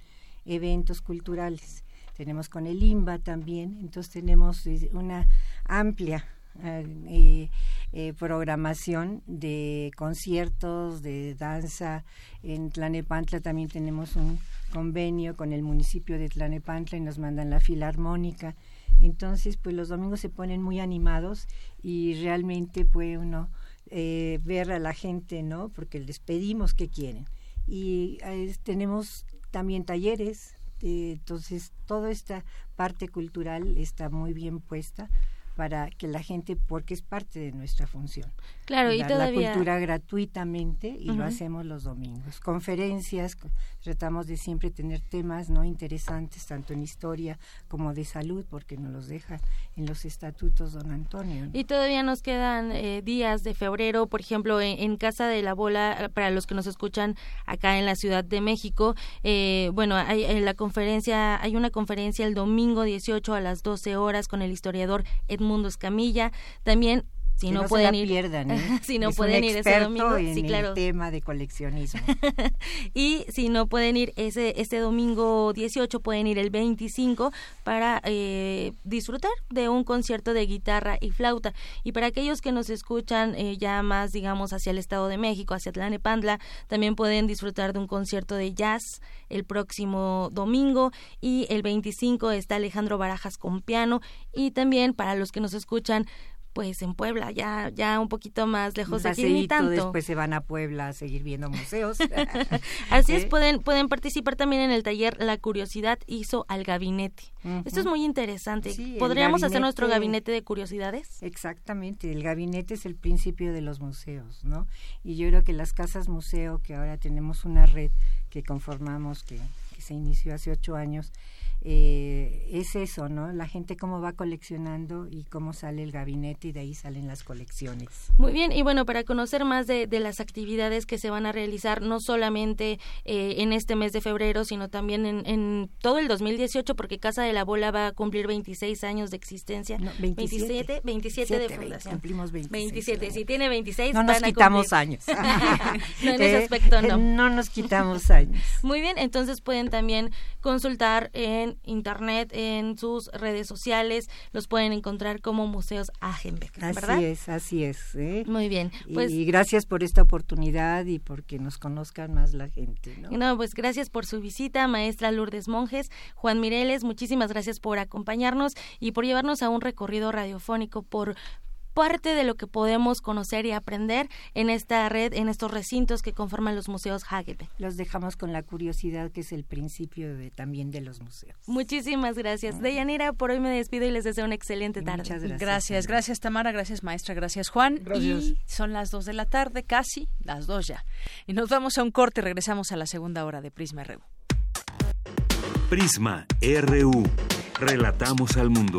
eventos culturales tenemos con el IMBA también, entonces tenemos eh, una amplia eh, eh, programación de conciertos, de danza. En Tlanepantla también tenemos un convenio con el municipio de Tlanepantla y nos mandan la filarmónica. Entonces, pues los domingos se ponen muy animados y realmente puede uno ver a la gente, ¿no? Porque les pedimos que quieren. Y tenemos también talleres, entonces, toda esta parte cultural está muy bien puesta para que la gente, porque es parte de nuestra función. Claro, y todavía... La cultura gratuitamente y lo hacemos los domingos. Conferencias, tratamos de siempre tener temas no interesantes, tanto en historia como de salud, porque nos los deja en los estatutos don Antonio. Y todavía nos quedan eh, días de febrero, por ejemplo, en, Casa de la Bola, para los que nos escuchan acá en la Ciudad de México, eh, bueno, hay en la conferencia, hay una conferencia el domingo 18 a las 12 horas con el historiador Edmundo Escamilla. También si no, pueden ir. pierdan, ¿eh? [laughs] si no pueden ir ese domingo en sí claro. el tema de coleccionismo. [laughs] Y si no pueden ir ese este domingo 18 pueden ir el 25 para eh, disfrutar de un concierto de guitarra y flauta. Y para aquellos que nos escuchan eh, ya más digamos hacia el Estado de México hacia Tlanepantla también pueden disfrutar de un concierto de jazz el próximo domingo. Y el 25 está Alejandro Barajas con piano. Y también para los que nos escuchan pues en Puebla, ya ya un poquito más lejos de aquí ni tanto. Después se van a Puebla a seguir viendo museos. [laughs] Así es, pueden pueden participar también en el taller La curiosidad hizo al gabinete. Esto es muy interesante. ¿Podríamos hacer nuestro gabinete de curiosidades? Exactamente, el gabinete es el principio de los museos, ¿no? Y yo creo que las casas museo que ahora tenemos una red que conformamos que se inició hace ocho años, eh, es eso, ¿no? La gente cómo va coleccionando y cómo sale el gabinete y de ahí salen las colecciones. Muy bien, y bueno, para conocer más de, las actividades que se van a realizar, no solamente eh, en este mes de febrero, sino también en, todo el 2018, porque Casa de la Bola va a cumplir 26 años de existencia. 27. 27, de fundación. Cumplimos 27. Si tiene 26, no nos quitamos años. [laughs] [laughs] no, en ese aspecto no. No nos quitamos años. Muy bien, entonces pueden también consultar en internet, en sus redes sociales, los pueden encontrar como Museos Agenbeck, ¿verdad? Así es, así es. ¿eh? Muy bien. Pues, y gracias por esta oportunidad y porque nos conozcan más la gente. ¿no? no, pues gracias por su visita, maestra Lourdes Monjes, Juan Mireles, muchísimas gracias por acompañarnos y por llevarnos a un recorrido radiofónico por parte de lo que podemos conocer y aprender en esta red, en estos recintos que conforman los museos Hagebe. Los dejamos con la curiosidad que es el principio de, también de los museos. Muchísimas gracias. Deyanira, por hoy me despido y les deseo una excelente tarde. Muchas gracias. Gracias, gracias Tamara, gracias maestra, gracias Juan. Gracias. Y son las dos de la tarde, casi las dos ya. Y nos vamos a un corte y regresamos a la segunda hora de Prisma RU. Prisma RU. Relatamos al mundo.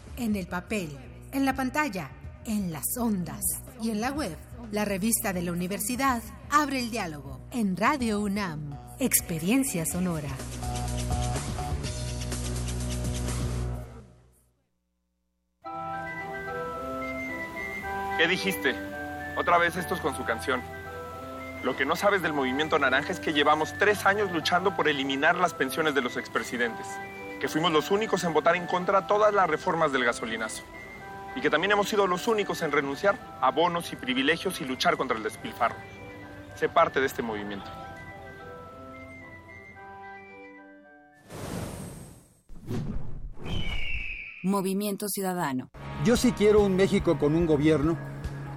en el papel, en la pantalla, en las ondas y en la web. La revista de la universidad abre el diálogo en Radio UNAM, Experiencia Sonora. ¿Qué dijiste? Otra vez estos con su canción. Lo que no sabes del movimiento naranja es que llevamos tres años luchando por eliminar las pensiones de los expresidentes que fuimos los únicos en votar en contra de todas las reformas del gasolinazo y que también hemos sido los únicos en renunciar a bonos y privilegios y luchar contra el despilfarro. Sé parte de este movimiento. Movimiento Ciudadano. Yo sí quiero un México con un gobierno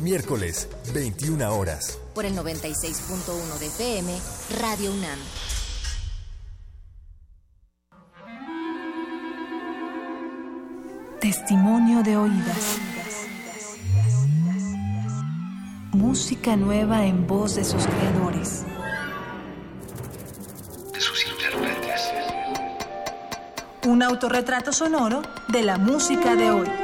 Miércoles, 21 horas. Por el 96.1 de FM, Radio UNAM. Testimonio de oídas. Música nueva en voz de sus creadores. De sus intérpretes. Un autorretrato sonoro de la música de hoy.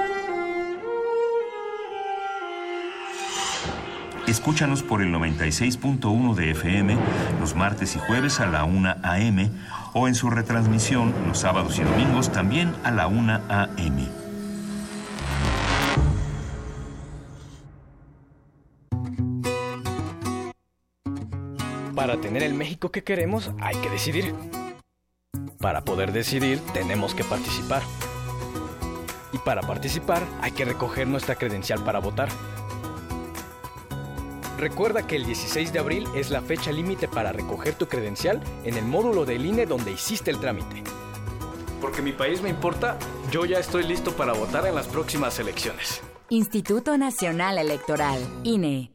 Escúchanos por el 96.1 de FM los martes y jueves a la 1 a.m. o en su retransmisión los sábados y domingos también a la 1 a.m. Para tener el México que queremos hay que decidir. Para poder decidir tenemos que participar. Y para participar hay que recoger nuestra credencial para votar. Recuerda que el 16 de abril es la fecha límite para recoger tu credencial en el módulo del INE donde hiciste el trámite. Porque mi país me importa, yo ya estoy listo para votar en las próximas elecciones. Instituto Nacional Electoral, INE.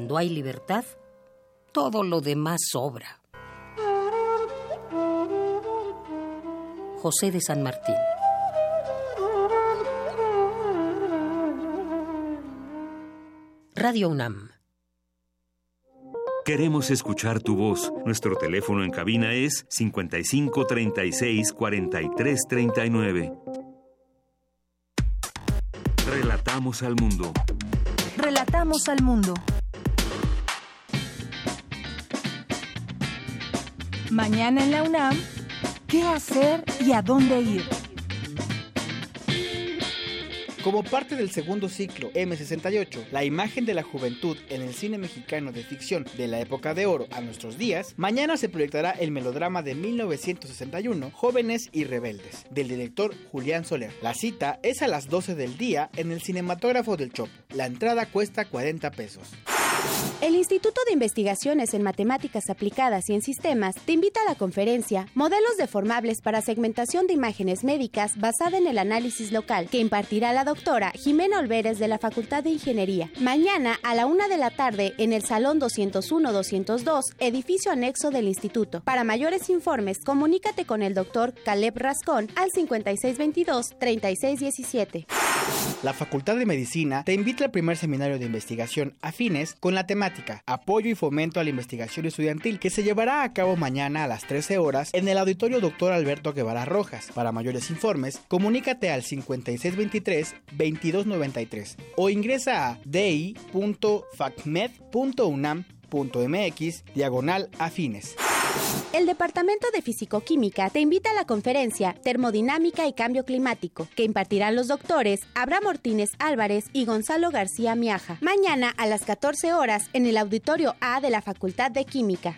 Cuando hay libertad, todo lo demás sobra. José de San Martín. Radio UNAM. Queremos escuchar tu voz. Nuestro teléfono en cabina es 55 36 43 39. Relatamos al mundo. Relatamos al mundo. Mañana en la UNAM, ¿qué hacer y a dónde ir? Como parte del segundo ciclo M68, la imagen de la juventud en el cine mexicano de ficción de la época de oro a nuestros días, mañana se proyectará el melodrama de 1961, Jóvenes y Rebeldes, del director Julián Soler. La cita es a las 12 del día en el cinematógrafo del Chopo. La entrada cuesta 40 pesos. El Instituto de Investigaciones en Matemáticas Aplicadas y en Sistemas te invita a la conferencia Modelos deformables para segmentación de imágenes médicas basada en el análisis local que impartirá la doctora Jimena Olveres de la Facultad de Ingeniería. Mañana a la una de la tarde en el Salón 201-202, edificio anexo del Instituto. Para mayores informes, comunícate con el doctor Caleb Rascón al 5622-3617. La Facultad de Medicina te invita al primer seminario de investigación afines con la temática Apoyo y fomento a la investigación estudiantil que se llevará a cabo mañana a las 13 horas en el auditorio Dr. Alberto Guevara Rojas. Para mayores informes, comunícate al 5623-2293 o ingresa a di.facmed.unam.mx diagonal afines. El Departamento de Fisicoquímica te invita a la conferencia Termodinámica y Cambio Climático, que impartirán los doctores Abraham Ortínez Álvarez y Gonzalo García Miaja, mañana a las 14 horas en el Auditorio A de la Facultad de Química.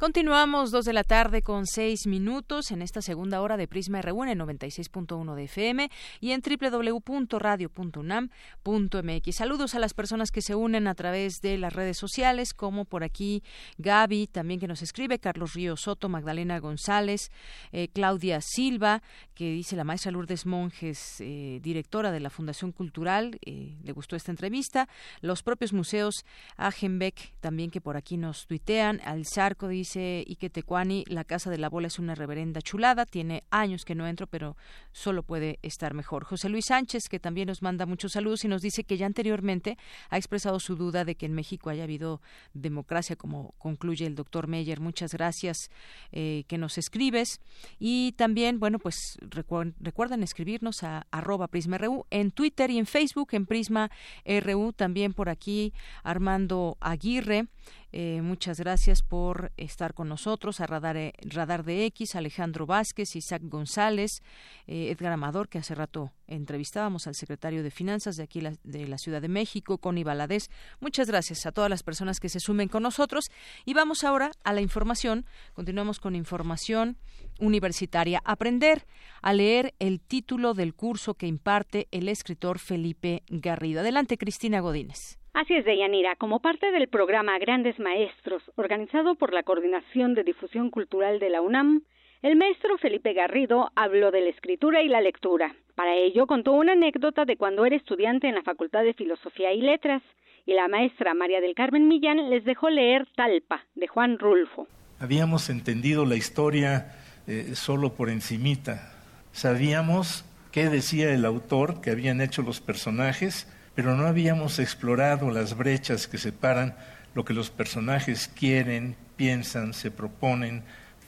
Continuamos dos de la tarde con seis minutos en esta segunda hora de Prisma RU en 96.1 de FM y en www.radio.unam.mx. Saludos a las personas que se unen a través de las redes sociales, como por aquí Gaby, también que nos escribe, Carlos Río Soto, Magdalena González, eh, Claudia Silva, que dice la maestra Lourdes Monjes, eh, directora de la Fundación Cultural, eh, le gustó esta entrevista. Los propios museos Agenbeck, también que por aquí nos tuitean, al Zarco dice dice Ike Tecuani, la Casa de la Bola es una reverenda chulada, tiene años que no entro, pero solo puede estar mejor. José Luis Sánchez, que también nos manda muchos saludos y nos dice que ya anteriormente ha expresado su duda de que en México haya habido democracia, como concluye el doctor Meyer. Muchas gracias eh, que nos escribes. Y también, bueno, pues recuerden escribirnos a arroba PrismaRU en Twitter y en Facebook, en Prisma RU, también por aquí Armando Aguirre. Eh, muchas gracias por estar con nosotros, a Radar, eh, Radar de X, Alejandro Vázquez, Isaac González, eh, Edgar Amador, que hace rato entrevistábamos al secretario de Finanzas de aquí de la Ciudad de México, Connie Valadez. Muchas gracias a todas las personas que se sumen con nosotros. Y vamos ahora a la información. Continuamos con información universitaria. Aprender a leer el título del curso que imparte el escritor Felipe Garrido. Adelante, Cristina Godínez. Así es, Deyanira. Como parte del programa Grandes Maestros, organizado por la Coordinación de Difusión Cultural de la UNAM, el maestro Felipe Garrido habló de la escritura y la lectura. Para ello contó una anécdota de cuando era estudiante en la Facultad de Filosofía y Letras, y la maestra María del Carmen Millán les dejó leer Talpa, de Juan Rulfo. Habíamos entendido la historia eh, solo por encimita. Sabíamos qué decía el autor, que habían hecho los personajes, pero no habíamos explorado las brechas que separan lo que los personajes quieren, piensan, se proponen,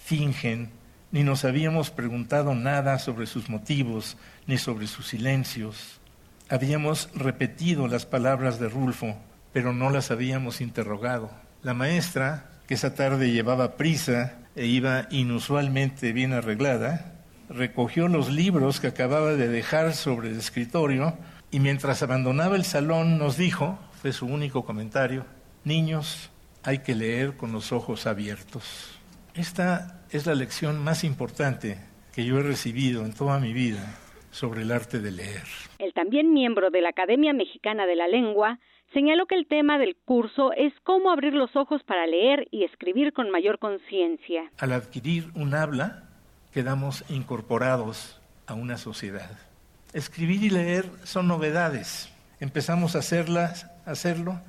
fingen, ni nos habíamos preguntado nada sobre sus motivos, ni sobre sus silencios. Habíamos repetido las palabras de Rulfo, pero no las habíamos interrogado. La maestra, que esa tarde llevaba prisa e iba inusualmente bien arreglada, recogió los libros que acababa de dejar sobre el escritorio y mientras abandonaba el salón nos dijo, fue su único comentario, niños, hay que leer con los ojos abiertos. Esta es la lección más importante que yo he recibido en toda mi vida sobre el arte de leer. El también miembro de la Academia Mexicana de la Lengua señaló que el tema del curso es cómo abrir los ojos para leer y escribir con mayor conciencia. Al adquirir un habla, quedamos incorporados a una sociedad. Escribir y leer son novedades. Empezamos a hacerlas, hacerlo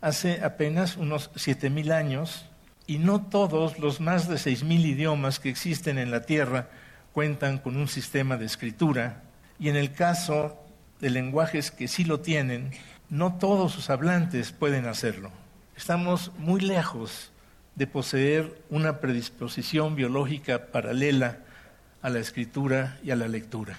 hace apenas unos 7000 años y no todos los más de 6000 idiomas que existen en la Tierra cuentan con un sistema de escritura y en el caso de lenguajes que sí lo tienen, no todos sus hablantes pueden hacerlo. Estamos muy lejos de poseer una predisposición biológica paralela a la escritura y a la lectura.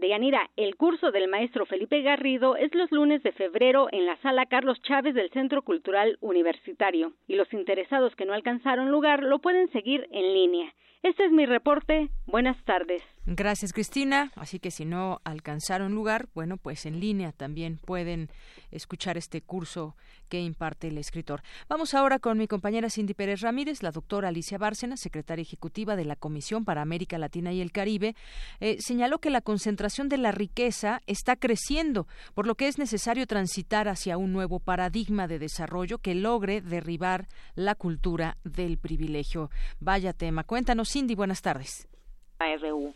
Deyanira, el curso del maestro Felipe Garrido es los lunes de febrero en la sala Carlos Chávez del Centro Cultural Universitario y los interesados que no alcanzaron lugar lo pueden seguir en línea. Este es mi reporte. Buenas tardes. Gracias, Cristina. Así que si no alcanzaron lugar, bueno, pues en línea también pueden escuchar este curso que imparte el escritor. Vamos ahora con mi compañera Cindy Pérez Ramírez, la doctora Alicia Bárcena, secretaria ejecutiva de la Comisión para América Latina y el Caribe, eh, señaló que la concentración de la riqueza está creciendo, por lo que es necesario transitar hacia un nuevo paradigma de desarrollo que logre derribar la cultura del privilegio. Vaya tema. Cuéntanos Cindy, buenas tardes.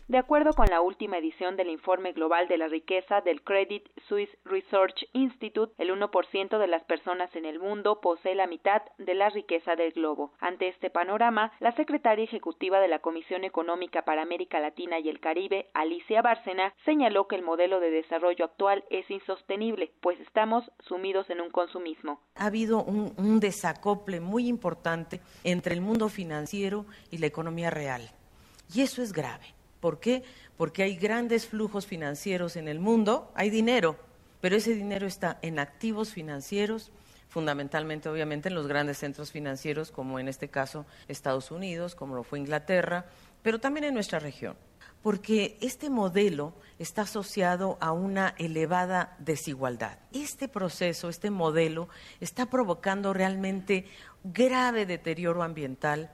De acuerdo con la última edición del Informe Global de la Riqueza del Credit Suisse Research Institute, el 1% de las personas en el mundo posee la mitad de la riqueza del globo. Ante este panorama, la secretaria ejecutiva de la Comisión Económica para América Latina y el Caribe, Alicia Bárcena, señaló que el modelo de desarrollo actual es insostenible, pues estamos sumidos en un consumismo. Ha habido un, desacople muy importante entre el mundo financiero y la economía real. Y eso es grave. ¿Por qué? Porque hay grandes flujos financieros en el mundo, hay dinero, pero ese dinero está en activos financieros, fundamentalmente obviamente en los grandes centros financieros, como en este caso Estados Unidos, como lo fue Inglaterra, pero también en nuestra región. Porque este modelo está asociado a una elevada desigualdad. Este proceso, este modelo, está provocando realmente grave deterioro ambiental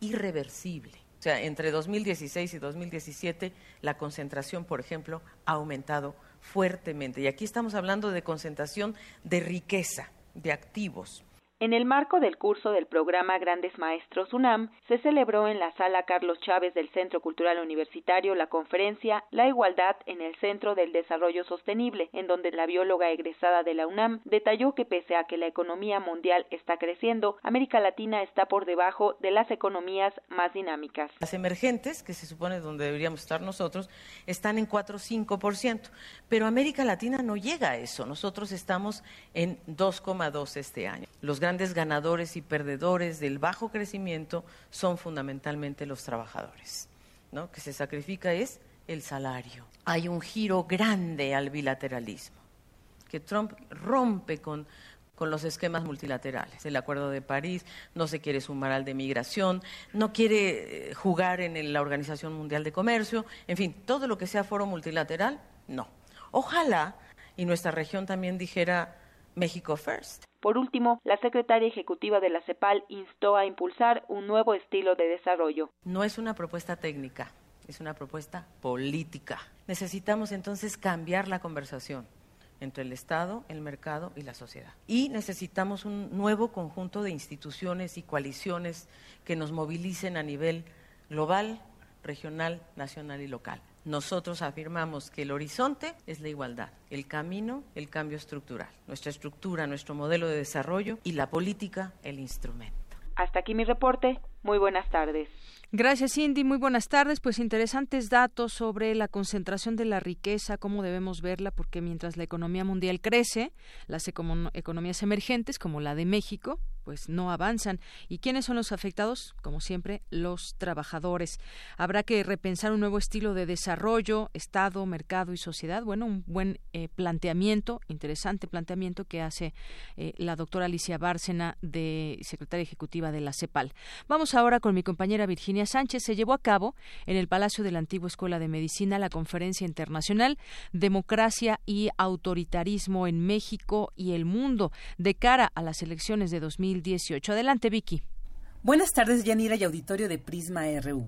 irreversible. O sea, entre 2016 y 2017 la concentración, por ejemplo, ha aumentado fuertemente. Y aquí estamos hablando de concentración de riqueza, de activos. En el marco del curso del programa Grandes Maestros UNAM, se celebró en la sala Carlos Chávez del Centro Cultural Universitario la conferencia La igualdad en el Centro del Desarrollo Sostenible, en donde la bióloga egresada de la UNAM detalló que pese a que la economía mundial está creciendo, América Latina está por debajo de las economías más dinámicas. Las emergentes, que se supone donde deberíamos estar nosotros, están en 4 o 5%, pero América Latina no llega a eso. Nosotros estamos en 2,2 este año. Grandes ganadores y perdedores del bajo crecimiento son fundamentalmente los trabajadores. ¿no? Que se sacrifica es el salario. Hay un giro grande al bilateralismo, que Trump rompe con, con los esquemas multilaterales. El Acuerdo de París no se quiere sumar al de migración, no quiere eh, jugar en la Organización Mundial de Comercio, en fin, todo lo que sea foro multilateral, no. Ojalá, y nuestra región también dijera México First. Por último, la secretaria ejecutiva de la CEPAL instó a impulsar un nuevo estilo de desarrollo. No es una propuesta técnica, es una propuesta política. Necesitamos entonces cambiar la conversación entre el Estado, el mercado y la sociedad. Y necesitamos un nuevo conjunto de instituciones y coaliciones que nos movilicen a nivel global, regional, nacional y local. Nosotros afirmamos que el horizonte es la igualdad, el camino, el cambio estructural, nuestra estructura, nuestro modelo de desarrollo y la política, el instrumento. Hasta aquí mi reporte. Muy buenas tardes. Gracias, Cindy. Muy buenas tardes. Pues interesantes datos sobre la concentración de la riqueza, cómo debemos verla, porque mientras la economía mundial crece, las economías emergentes, como la de México, pues no avanzan. ¿Y quiénes son los afectados? Como siempre, los trabajadores. Habrá que repensar un nuevo estilo de desarrollo, Estado, mercado y sociedad. Bueno, un buen eh, planteamiento, interesante planteamiento que hace eh, la doctora Alicia Bárcena, de secretaria ejecutiva de la CEPAL. Vamos ahora con mi compañera Virginia Sánchez. Se llevó a cabo en el Palacio de la Antigua Escuela de Medicina la conferencia internacional Democracia y Autoritarismo en México y el Mundo de cara a las elecciones de 2018. Adelante, Vicky. Buenas tardes, Yanira y auditorio de Prisma RU.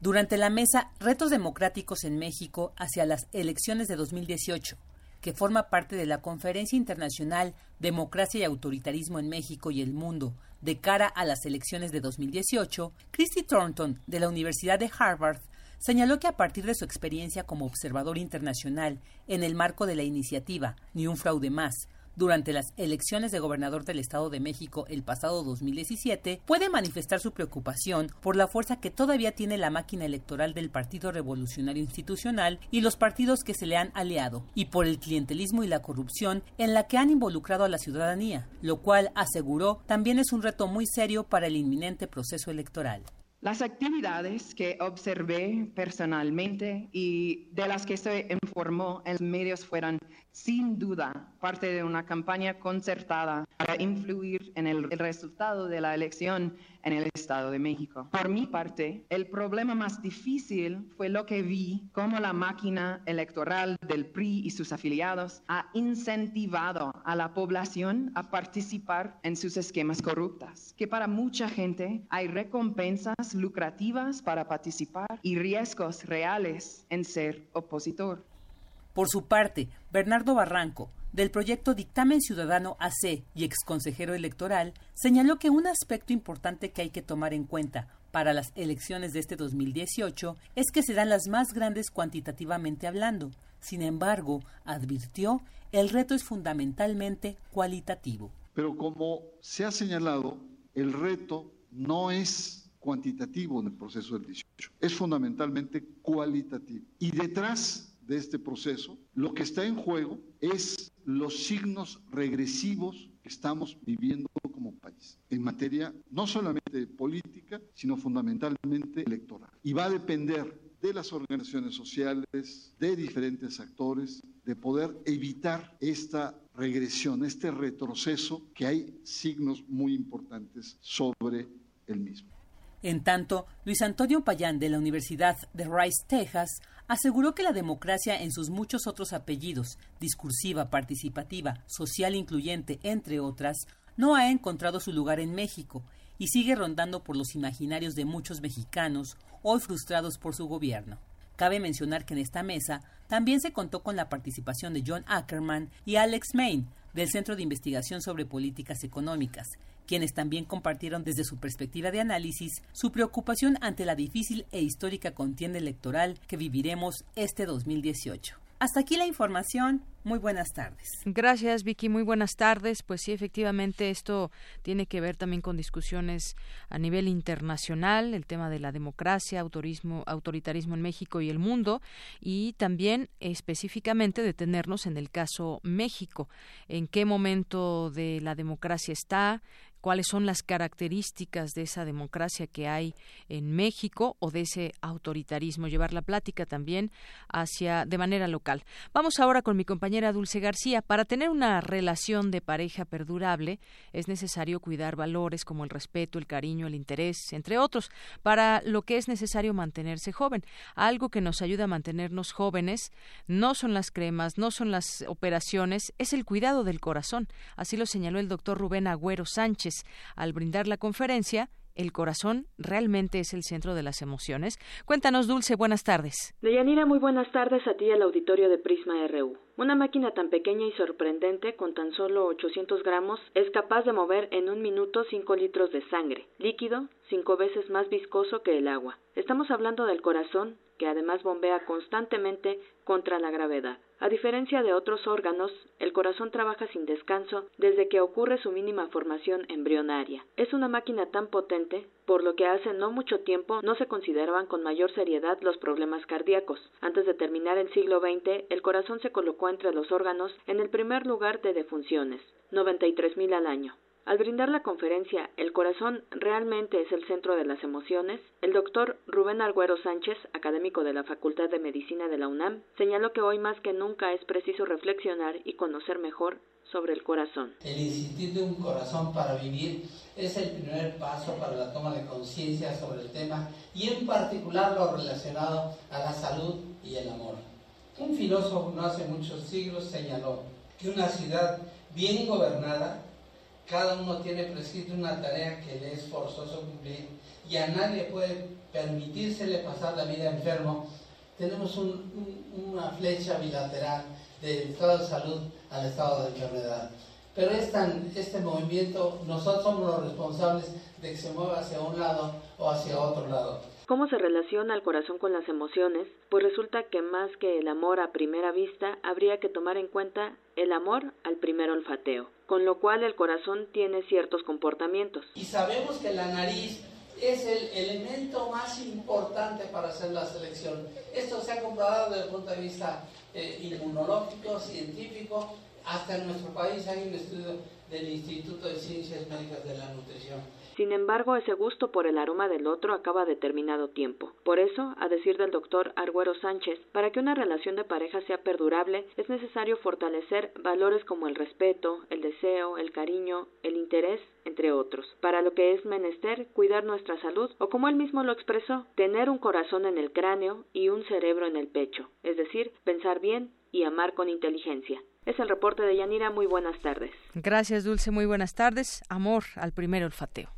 Durante la mesa Retos Democráticos en México hacia las elecciones de 2018, que forma parte de la Conferencia Internacional Democracia y Autoritarismo en México y el Mundo de cara a las elecciones de 2018, Christy Thornton, de la Universidad de Harvard, señaló que a partir de su experiencia como observador internacional en el marco de la iniciativa Ni un fraude más, durante las elecciones de gobernador del Estado de México el pasado 2017, puede manifestar su preocupación por la fuerza que todavía tiene la máquina electoral del Partido Revolucionario Institucional y los partidos que se le han aliado, y por el clientelismo y la corrupción en la que han involucrado a la ciudadanía, lo cual, aseguró, también es un reto muy serio para el inminente proceso electoral. Las actividades que observé personalmente y de las que se informó en los medios fueron sin duda parte de una campaña concertada para influir en el, resultado de la elección en el Estado de México. Por mi parte, el problema más difícil fue lo que vi cómo la máquina electoral del PRI y sus afiliados ha incentivado a la población a participar en sus esquemas corruptas, que para mucha gente hay recompensas lucrativas para participar y riesgos reales en ser opositor. Por su parte, Bernardo Barranco, del proyecto Dictamen Ciudadano AC y exconsejero electoral, señaló que un aspecto importante que hay que tomar en cuenta para las elecciones de este 2018 es que serán las más grandes cuantitativamente hablando. Sin embargo, advirtió, el reto es fundamentalmente cualitativo. Pero como se ha señalado, el reto no es cuantitativo en el proceso del 18, es fundamentalmente cualitativo. Y detrás de este proceso, lo que está en juego es los signos regresivos que estamos viviendo como país, en materia no solamente política, sino fundamentalmente electoral. Y va a depender de las organizaciones sociales, de diferentes actores, de poder evitar esta regresión, este retroceso, que hay signos muy importantes sobre el mismo. En tanto, Luis Antonio Payán de la Universidad de Rice, Texas, aseguró que la democracia en sus muchos otros apellidos, discursiva, participativa, social incluyente, entre otras, no ha encontrado su lugar en México y sigue rondando por los imaginarios de muchos mexicanos, hoy frustrados por su gobierno. Cabe mencionar que en esta mesa también se contó con la participación de John Ackerman y Alex Main, del Centro de Investigación sobre Políticas Económicas, quienes también compartieron desde su perspectiva de análisis su preocupación ante la difícil e histórica contienda electoral que viviremos este 2018. Hasta aquí la información. Muy buenas tardes. Gracias, Vicky. Muy buenas tardes. Pues sí, efectivamente, esto tiene que ver también con discusiones a nivel internacional, el tema de la democracia, autorismo, autoritarismo en México y el mundo, y también específicamente detenernos en el caso México. ¿En qué momento de la democracia está? Cuáles son las características de esa democracia que hay en México o de ese autoritarismo, llevar la plática también hacia de manera local. Vamos ahora con mi compañera Dulce García. Para tener una relación de pareja perdurable es necesario cuidar valores como el respeto, el cariño, el interés, entre otros, para lo que es necesario mantenerse joven. Algo que nos ayuda a mantenernos jóvenes no son las cremas, no son las operaciones, es el cuidado del corazón. Así lo señaló el doctor Rubén Agüero Sánchez al brindar la conferencia, el corazón realmente es el centro de las emociones. Cuéntanos, Dulce, buenas tardes. Deyanira, muy buenas tardes a ti y al auditorio de Prisma RU. Una máquina tan pequeña y sorprendente, con tan solo 800 gramos, es capaz de mover en un minuto 5 litros de sangre, líquido cinco veces más viscoso que el agua. Estamos hablando del corazón, que además bombea constantemente contra la gravedad. A diferencia de otros órganos, el corazón trabaja sin descanso desde que ocurre su mínima formación embrionaria. Es una máquina tan potente, por lo que hace no mucho tiempo no se consideraban con mayor seriedad los problemas cardíacos. Antes de terminar el siglo XX, el corazón se colocó entre los órganos en el primer lugar de defunciones, 93.000 al año. Al brindar la conferencia El corazón realmente es el centro de las emociones, el doctor Rubén Arguero Sánchez, académico de la Facultad de Medicina de la UNAM, señaló que hoy más que nunca es preciso reflexionar y conocer mejor sobre el corazón. El Instituto de un Corazón para Vivir es el primer paso para la toma de conciencia sobre el tema y en particular lo relacionado a la salud y el amor. Un filósofo no hace muchos siglos señaló que una ciudad bien gobernada, cada uno tiene prescrito una tarea que le es forzoso cumplir y a nadie puede permitírsele pasar la vida enfermo. Tenemos una flecha bilateral del estado de salud al estado de enfermedad. Pero es este movimiento, nosotros somos los responsables de que se mueva hacia un lado o hacia otro lado. ¿Cómo se relaciona el corazón con las emociones? Pues resulta que más que el amor a primera vista, habría que tomar en cuenta el amor al primer olfateo, con lo cual el corazón tiene ciertos comportamientos. Y sabemos que la nariz es el elemento más importante para hacer la selección. Esto se ha comprobado desde el punto de vista eh, inmunológico, científico. Hasta en nuestro país hay un estudio del Instituto de Ciencias Médicas de la Nutrición. Sin embargo, ese gusto por el aroma del otro acaba determinado tiempo. Por eso, a decir del doctor Arguero Sánchez, para que una relación de pareja sea perdurable, es necesario fortalecer valores como el respeto, el deseo, el cariño, el interés, entre otros. Para lo que es menester cuidar nuestra salud, o como él mismo lo expresó, tener un corazón en el cráneo y un cerebro en el pecho, es decir, pensar bien y amar con inteligencia. Es el reporte de Yanira. Muy buenas tardes. Gracias, Dulce. Muy buenas tardes. Amor al primer olfateo.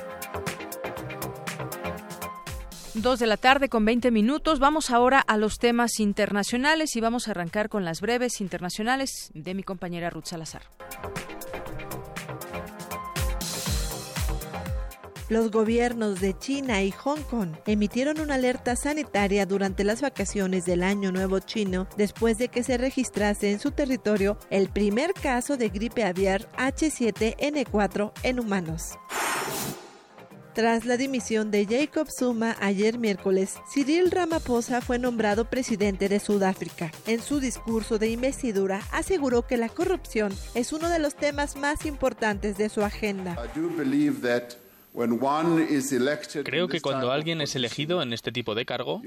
Dos de la tarde con 20 minutos. Vamos ahora a los temas internacionales y vamos a arrancar con las breves internacionales de mi compañera Ruth Salazar. Los gobiernos de China y Hong Kong emitieron una alerta sanitaria durante las vacaciones del Año Nuevo chino después de que se registrase en su territorio el primer caso de gripe aviar H7N4 en humanos. Tras la dimisión de Jacob Zuma ayer miércoles, Cyril Ramaphosa fue nombrado presidente de Sudáfrica. En su discurso de investidura aseguró que la corrupción es uno de los temas más importantes de su agenda. Creo que cuando alguien es elegido en este tipo de cargo,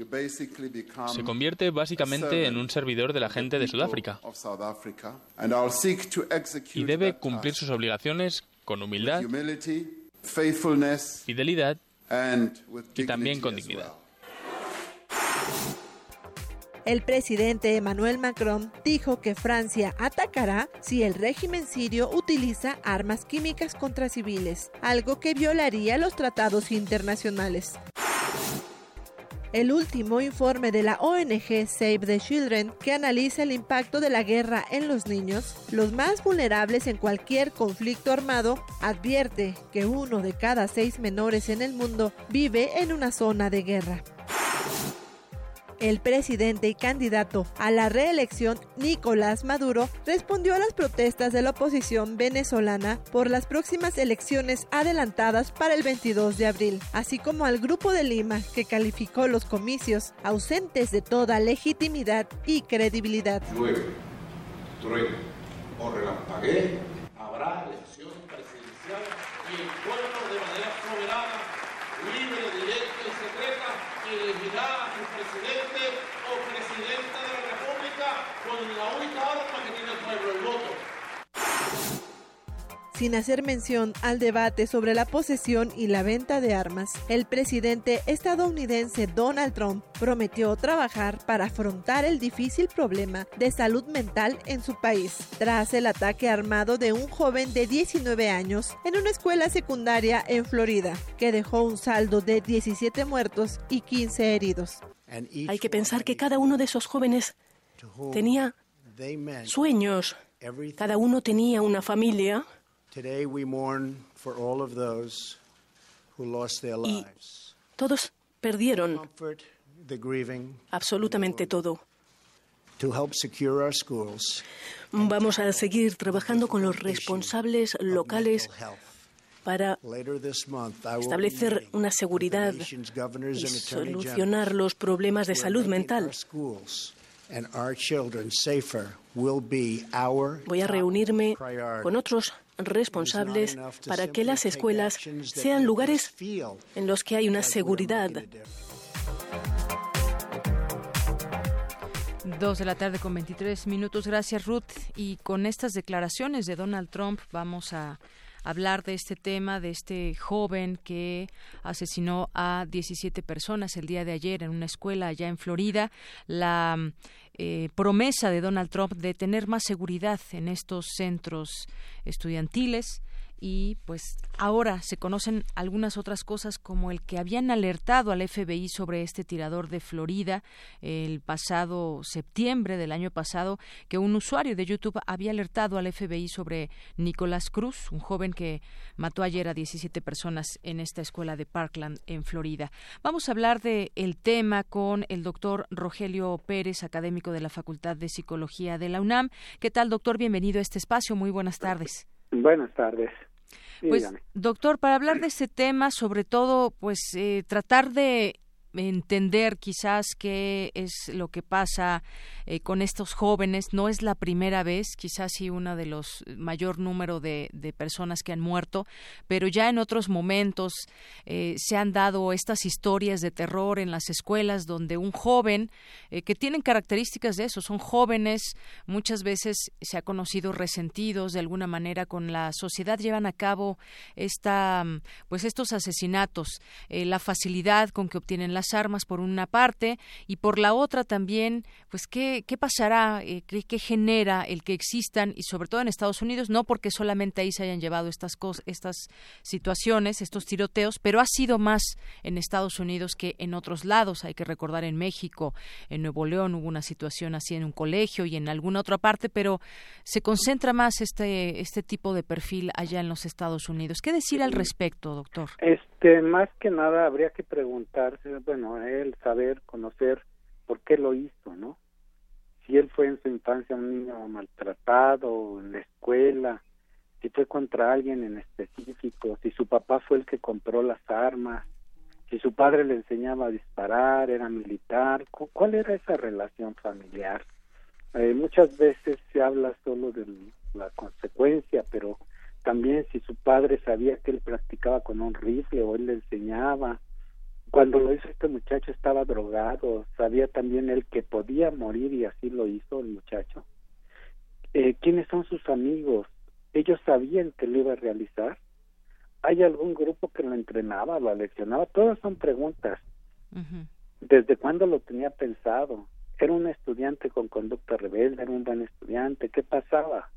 se convierte básicamente en un servidor de la gente de Sudáfrica y debe cumplir sus obligaciones con humildad fidelidad y también con dignidad. El presidente Emmanuel Macron dijo que Francia atacará si el régimen sirio utiliza armas químicas contra civiles, algo que violaría los tratados internacionales. El último informe de la ONG Save the Children, que analiza el impacto de la guerra en los niños, los más vulnerables en cualquier conflicto armado, advierte que uno de cada seis menores en el mundo vive en una zona de guerra. El presidente y candidato a la reelección, Nicolás Maduro, respondió a las protestas de la oposición venezolana por las próximas elecciones adelantadas para el 22 de abril, así como al Grupo de Lima, que calificó los comicios ausentes de toda legitimidad y credibilidad. Habrá elección presidencial y el pueblo de manera soberana, libre, directa y secreta elegirá presidente o presidenta de la República con la única arma que tiene el pueblo, el voto. Sin hacer mención al debate sobre la posesión y la venta de armas, el presidente estadounidense Donald Trump prometió trabajar para afrontar el difícil problema de salud mental en su país, tras el ataque armado de un joven de 19 años en una escuela secundaria en Florida, que dejó un saldo de 17 muertos y 15 heridos. Hay que pensar que cada uno de esos jóvenes tenía sueños, cada uno tenía una familia. Y todos perdieron absolutamente todo. Vamos a seguir trabajando con los responsables locales para establecer una seguridad y solucionar los problemas de salud mental. Voy a reunirme con otros responsables para que las escuelas sean lugares en los que hay una seguridad. Dos de la tarde con 23 minutos. Gracias, Ruth. Y con estas declaraciones de Donald Trump vamos a hablar de este tema, de este joven que asesinó a 17 personas el día de ayer en una escuela allá en Florida. La eh, promesa de Donald Trump de tener más seguridad en estos centros estudiantiles y pues ahora se conocen algunas otras cosas como el que habían alertado al FBI sobre este tirador de Florida el pasado septiembre del año pasado que un usuario de YouTube había alertado al FBI sobre Nicolás Cruz, un joven que mató ayer a 17 personas en esta escuela de Parkland en Florida. Vamos a hablar de el tema con el doctor Rogelio Pérez, académico de la Facultad de Psicología de la UNAM. ¿Qué tal, doctor? Bienvenido a este espacio. Muy buenas tardes. Buenas tardes. Pues, doctor, para hablar de este tema, sobre todo, pues eh, tratar de entender quizás qué es lo que pasa eh, con estos jóvenes. No es la primera vez, quizás sí una de los mayor número de, personas que han muerto, pero ya en otros momentos eh, se han dado estas historias de terror en las escuelas donde un joven eh, que tienen características de eso, son jóvenes, muchas veces se ha conocido resentidos de alguna manera con la sociedad, llevan a cabo esta, pues estos asesinatos, la facilidad con que obtienen las armas por una parte y por la otra también, pues qué, qué pasará, eh, qué, genera el que existan y sobre todo en Estados Unidos, no porque solamente ahí se hayan llevado estas cosas, estas situaciones, estos tiroteos, pero ha sido más en Estados Unidos que en otros lados. Hay que recordar en México, en Nuevo León hubo una situación así en un colegio y en alguna otra parte, pero se concentra más este este tipo de perfil allá en los Estados Unidos. ¿Qué decir al respecto, doctor? Este, más que nada habría que preguntarse, bueno, él saber, conocer por qué lo hizo, ¿no? Si él fue en su infancia un niño maltratado en la escuela, si fue contra alguien en específico, si su papá fue el que compró las armas, si su padre le enseñaba a disparar, era militar, ¿cuál era esa relación familiar? Eh, muchas veces se habla solo de la consecuencia, pero también si su padre sabía que él practicaba con un rifle o él le enseñaba, cuando lo hizo este muchacho estaba drogado, sabía también él que podía morir y así lo hizo el muchacho. Eh, ¿Quiénes son sus amigos? ¿Ellos sabían que lo iba a realizar? ¿Hay algún grupo que lo entrenaba, lo leccionaba? Todas son preguntas. ¿Desde cuándo lo tenía pensado? ¿Era un estudiante con conducta rebelde? ¿Era un buen estudiante? ¿Qué pasaba?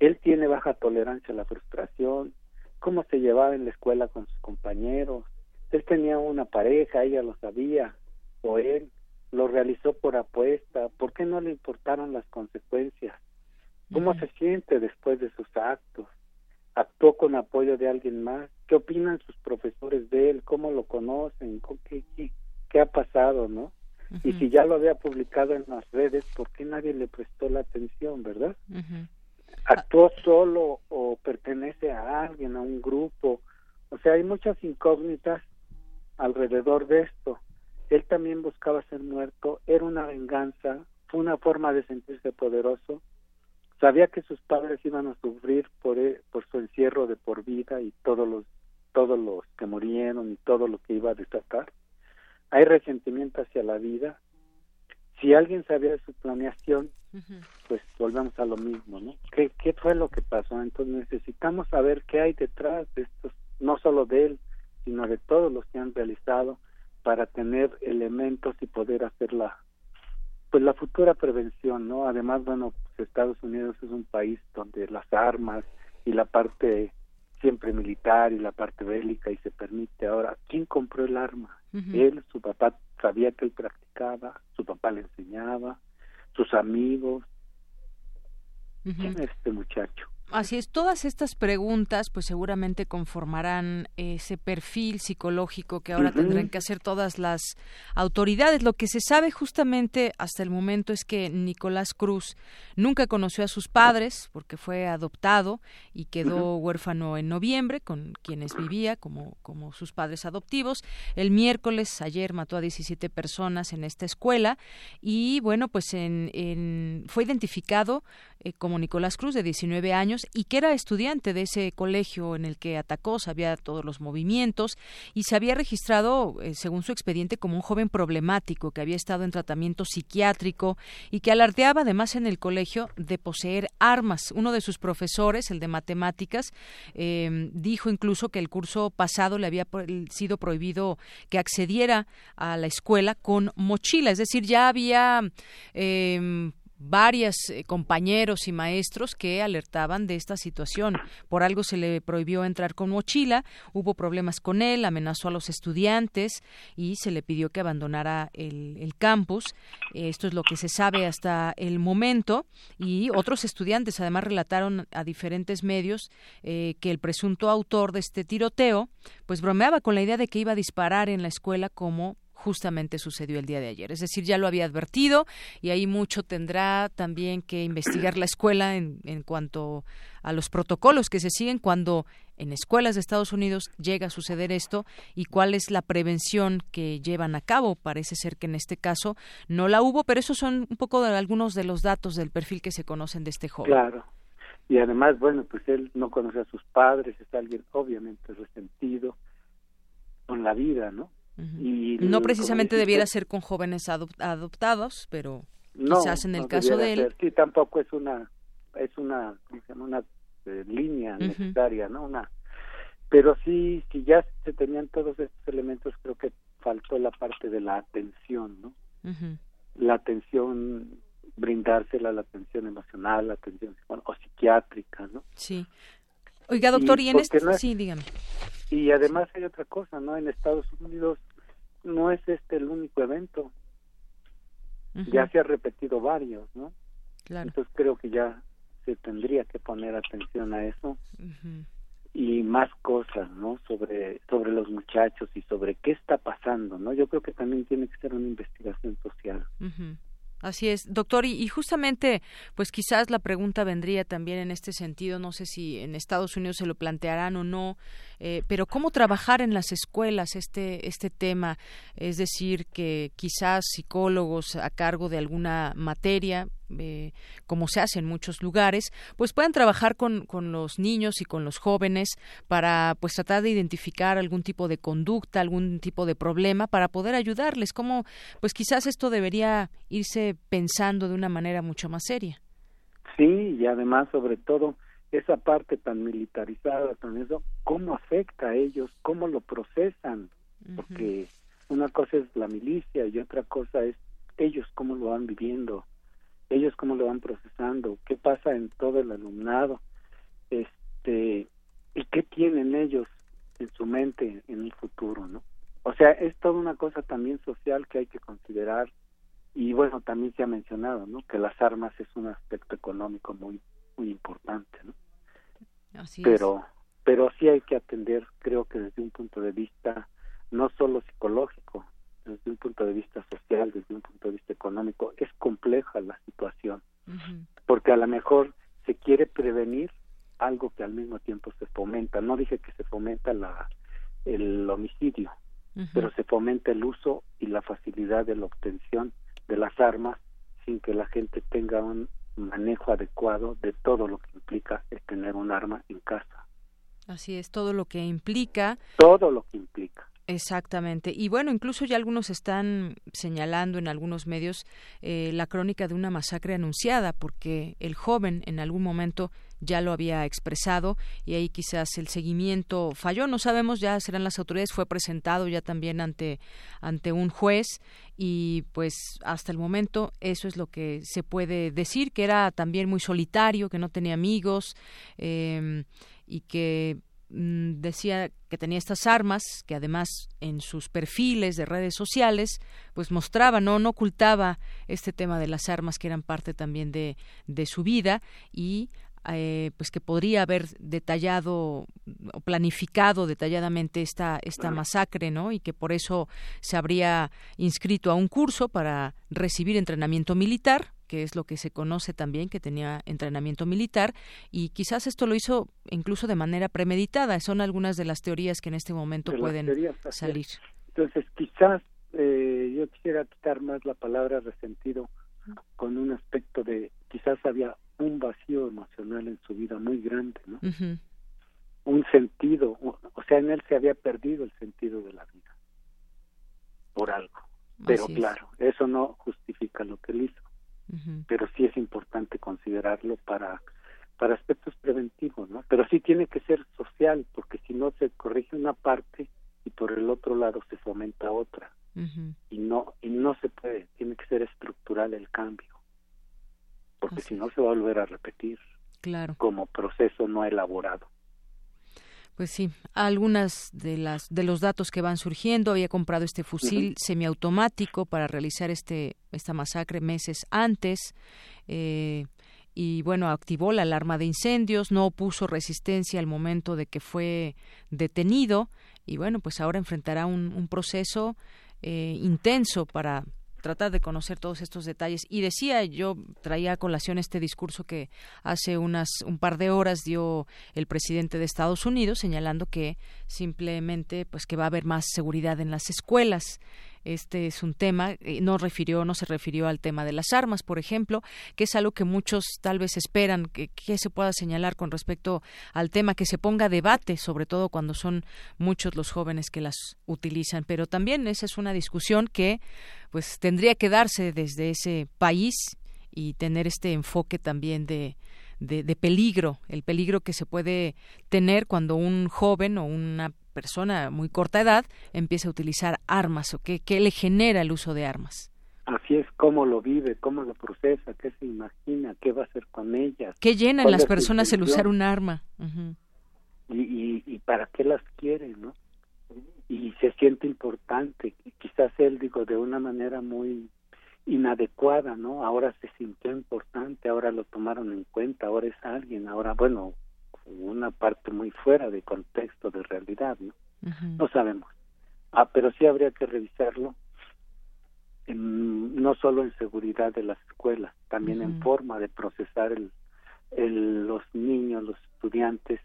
Él tiene baja tolerancia a la frustración. ¿Cómo se llevaba en la escuela con sus compañeros? Él tenía una pareja, ella lo sabía, o él lo realizó por apuesta, ¿por qué no le importaron las consecuencias? ¿Cómo se siente después de sus actos? ¿Actuó con apoyo de alguien más? ¿Qué opinan sus profesores de él? ¿Cómo lo conocen? ¿Qué, qué, ha pasado, no? Y si ya lo había publicado en las redes, ¿por qué nadie le prestó la atención, verdad? ¿Actuó solo o pertenece a alguien, a un grupo? O sea, hay muchas incógnitas alrededor de esto. Él también buscaba ser muerto, era una venganza, fue una forma de sentirse poderoso. Sabía que sus padres iban a sufrir por, e, por su encierro de por vida y todos los, todos los que murieron y todo lo que iba a desatar. Hay resentimiento hacia la vida. Si alguien sabía de su planeación, pues volvemos a lo mismo, ¿no? ¿Qué, ¿Qué fue lo que pasó? Entonces necesitamos saber qué hay detrás de estos, no solo de él, sino de todos los que han realizado para tener elementos y poder hacer la pues la futura prevención, ¿no? Además, bueno, pues Estados Unidos es un país donde las armas y la parte siempre militar y la parte bélica y se permite ahora, ¿quién compró el arma? Él, su papá sabía que él practicaba, su papá le enseñaba, sus amigos. ¿Quién es este muchacho? Así es, todas estas preguntas pues seguramente conformarán ese perfil psicológico que ahora tendrán que hacer todas las autoridades. Lo que se sabe justamente hasta el momento es que Nicolás Cruz nunca conoció a sus padres porque fue adoptado y quedó huérfano en noviembre con quienes vivía como, como sus padres adoptivos. El miércoles, ayer, mató a 17 personas en esta escuela y bueno, pues en, en, fue identificado eh, como Nicolás Cruz, de 19 años, y que era estudiante de ese colegio en el que atacó, sabía todos los movimientos y se había registrado, eh, según su expediente, como un joven problemático que había estado en tratamiento psiquiátrico y que alardeaba además en el colegio de poseer armas. Uno de sus profesores, el de matemáticas, em, dijo incluso que el curso pasado le había sido prohibido que accediera a la escuela con mochila, es decir, ya había eh, varios eh, compañeros y maestros que alertaban de esta situación. Por algo se le prohibió entrar con mochila, hubo problemas con él, amenazó a los estudiantes y se le pidió que abandonara el, campus. Esto es lo que se sabe hasta el momento y otros estudiantes además relataron a diferentes medios eh, que el presunto autor de este tiroteo pues bromeaba con la idea de que iba a disparar en la escuela como justamente sucedió el día de ayer. Es decir, ya lo había advertido y ahí mucho tendrá también que investigar la escuela en, en cuanto a los protocolos que se siguen cuando en escuelas de Estados Unidos llega a suceder esto y cuál es la prevención que llevan a cabo. Parece ser que en este caso no la hubo, pero esos son un poco algunos de los datos del perfil que se conocen de este joven. Claro. Y además, bueno, pues él no conoce a sus padres, es alguien obviamente resentido con la vida, ¿no? Y no precisamente debiera ser con jóvenes adoptados, pero quizás en el caso de él. Sí, tampoco es una es una una eh, línea necesaria, ¿no? Una pero sí, si ya se tenían todos estos elementos, creo que faltó la parte de la atención, ¿no? La atención brindársela la atención emocional, la atención o psiquiátrica, ¿no? Sí. Oiga, doctor, y, en este... sí, dígame. Y además hay otra cosa, ¿no? En Estados Unidos no es este el único evento. Ya se ha repetido varios, ¿no? Claro. Entonces creo que ya se tendría que poner atención a eso. Y más cosas, ¿no? Sobre sobre los muchachos y sobre qué está pasando, ¿no? Yo creo que también tiene que ser una investigación social. Así es, doctor, y, justamente, pues quizás la pregunta vendría también en este sentido, no sé si en Estados Unidos se lo plantearán o no, eh, pero cómo trabajar en las escuelas este este tema, es decir, que quizás psicólogos a cargo de alguna materia, eh, como se hace en muchos lugares, pues puedan trabajar con, con los niños y con los jóvenes para pues tratar de identificar algún tipo de conducta, algún tipo de problema para poder ayudarles. Como pues quizás esto debería irse pensando de una manera mucho más seria. Sí, y además sobre todo esa parte tan militarizada, tan eso, cómo afecta a ellos, cómo lo procesan, porque una cosa es la milicia y otra cosa es ellos cómo lo van viviendo ellos cómo lo van procesando, qué pasa en todo el alumnado, este, y qué tienen ellos en su mente en el futuro, ¿no? O sea, es toda una cosa también social que hay que considerar y bueno, también se ha mencionado, ¿no? Que las armas es un aspecto económico muy muy importante, ¿no? Así pero pero sí hay que atender, creo que desde un punto de vista no solo psicológico, desde un punto de vista social, desde un punto de vista económico, es compleja la situación, porque a lo mejor se quiere prevenir algo que al mismo tiempo se fomenta. No dije que se fomenta la, el homicidio, pero se fomenta el uso y la facilidad de la obtención de las armas sin que la gente tenga un manejo adecuado de todo lo que implica el tener un arma en casa. Así es, todo lo que implica. Todo lo que implica. Exactamente. Y bueno, incluso ya algunos están señalando en algunos medios eh, la crónica de una masacre anunciada, porque el joven en algún momento ya lo había expresado y ahí quizás el seguimiento falló. No sabemos, ya serán las autoridades. Fue presentado ya también ante ante un juez y pues hasta el momento eso es lo que se puede decir que era también muy solitario, que no tenía amigos eh, y que decía que tenía estas armas que además en sus perfiles de redes sociales pues mostraba no no ocultaba este tema de las armas que eran parte también de, de su vida y eh, pues que podría haber detallado o planificado detalladamente esta esta masacre, ¿no? Y que por eso se habría inscrito a un curso para recibir entrenamiento militar, que es lo que se conoce también que tenía entrenamiento militar y quizás esto lo hizo incluso de manera premeditada. Son algunas de las teorías que en este momento pueden salir. Entonces, quizás eh, yo quisiera quitar más la palabra resentido con un aspecto de quizás había un vacío emocional en su vida muy grande, ¿no? Un sentido, o sea, en él se había perdido el sentido de la vida por algo. Pero claro, eso no justifica lo que él hizo. Pero sí es importante considerarlo para para aspectos preventivos, ¿no? Pero sí tiene que ser social, porque si no se corrige una parte y por el otro lado se fomenta otra. Y no y no se puede, tiene que ser estructural el cambio porque si no se va a volver a repetir. Claro. Como proceso no elaborado. Pues sí, algunas de las de los datos que van surgiendo, había comprado este fusil semiautomático para realizar este esta masacre meses antes. Eh, y bueno, activó la alarma de incendios, no opuso resistencia al momento de que fue detenido y bueno, pues ahora enfrentará un, un proceso eh, intenso para tratar de conocer todos estos detalles. Y decía, yo traía a colación este discurso que hace unas un par de horas dio el presidente de Estados Unidos, señalando que simplemente pues que va a haber más seguridad en las escuelas este es un tema, eh, no refirió, no se refirió al tema de las armas, por ejemplo, que es algo que muchos tal vez esperan que, se pueda señalar con respecto al tema, que se ponga debate, sobre todo cuando son muchos los jóvenes que las utilizan. Pero también esa es una discusión que pues tendría que darse desde ese país y tener este enfoque también de, de, peligro, el peligro que se puede tener cuando un joven o una persona muy corta edad empieza a utilizar armas o qué, qué le genera el uso de armas. Así es, cómo lo vive, cómo lo procesa, qué se imagina, qué va a hacer con ellas. ¿Qué llenan las personas el usar un arma? y, y, para qué las quiere, ¿no? Y se siente importante. Quizás él, digo, de una manera muy inadecuada, ¿no? Ahora se sintió importante, ahora lo tomaron en cuenta, ahora es alguien, ahora, bueno, una parte muy fuera de contexto de realidad, ¿no? No sabemos. Ah, pero sí habría que revisarlo en, no solo en seguridad de las escuelas, también en forma de procesar el, el, los niños, los estudiantes,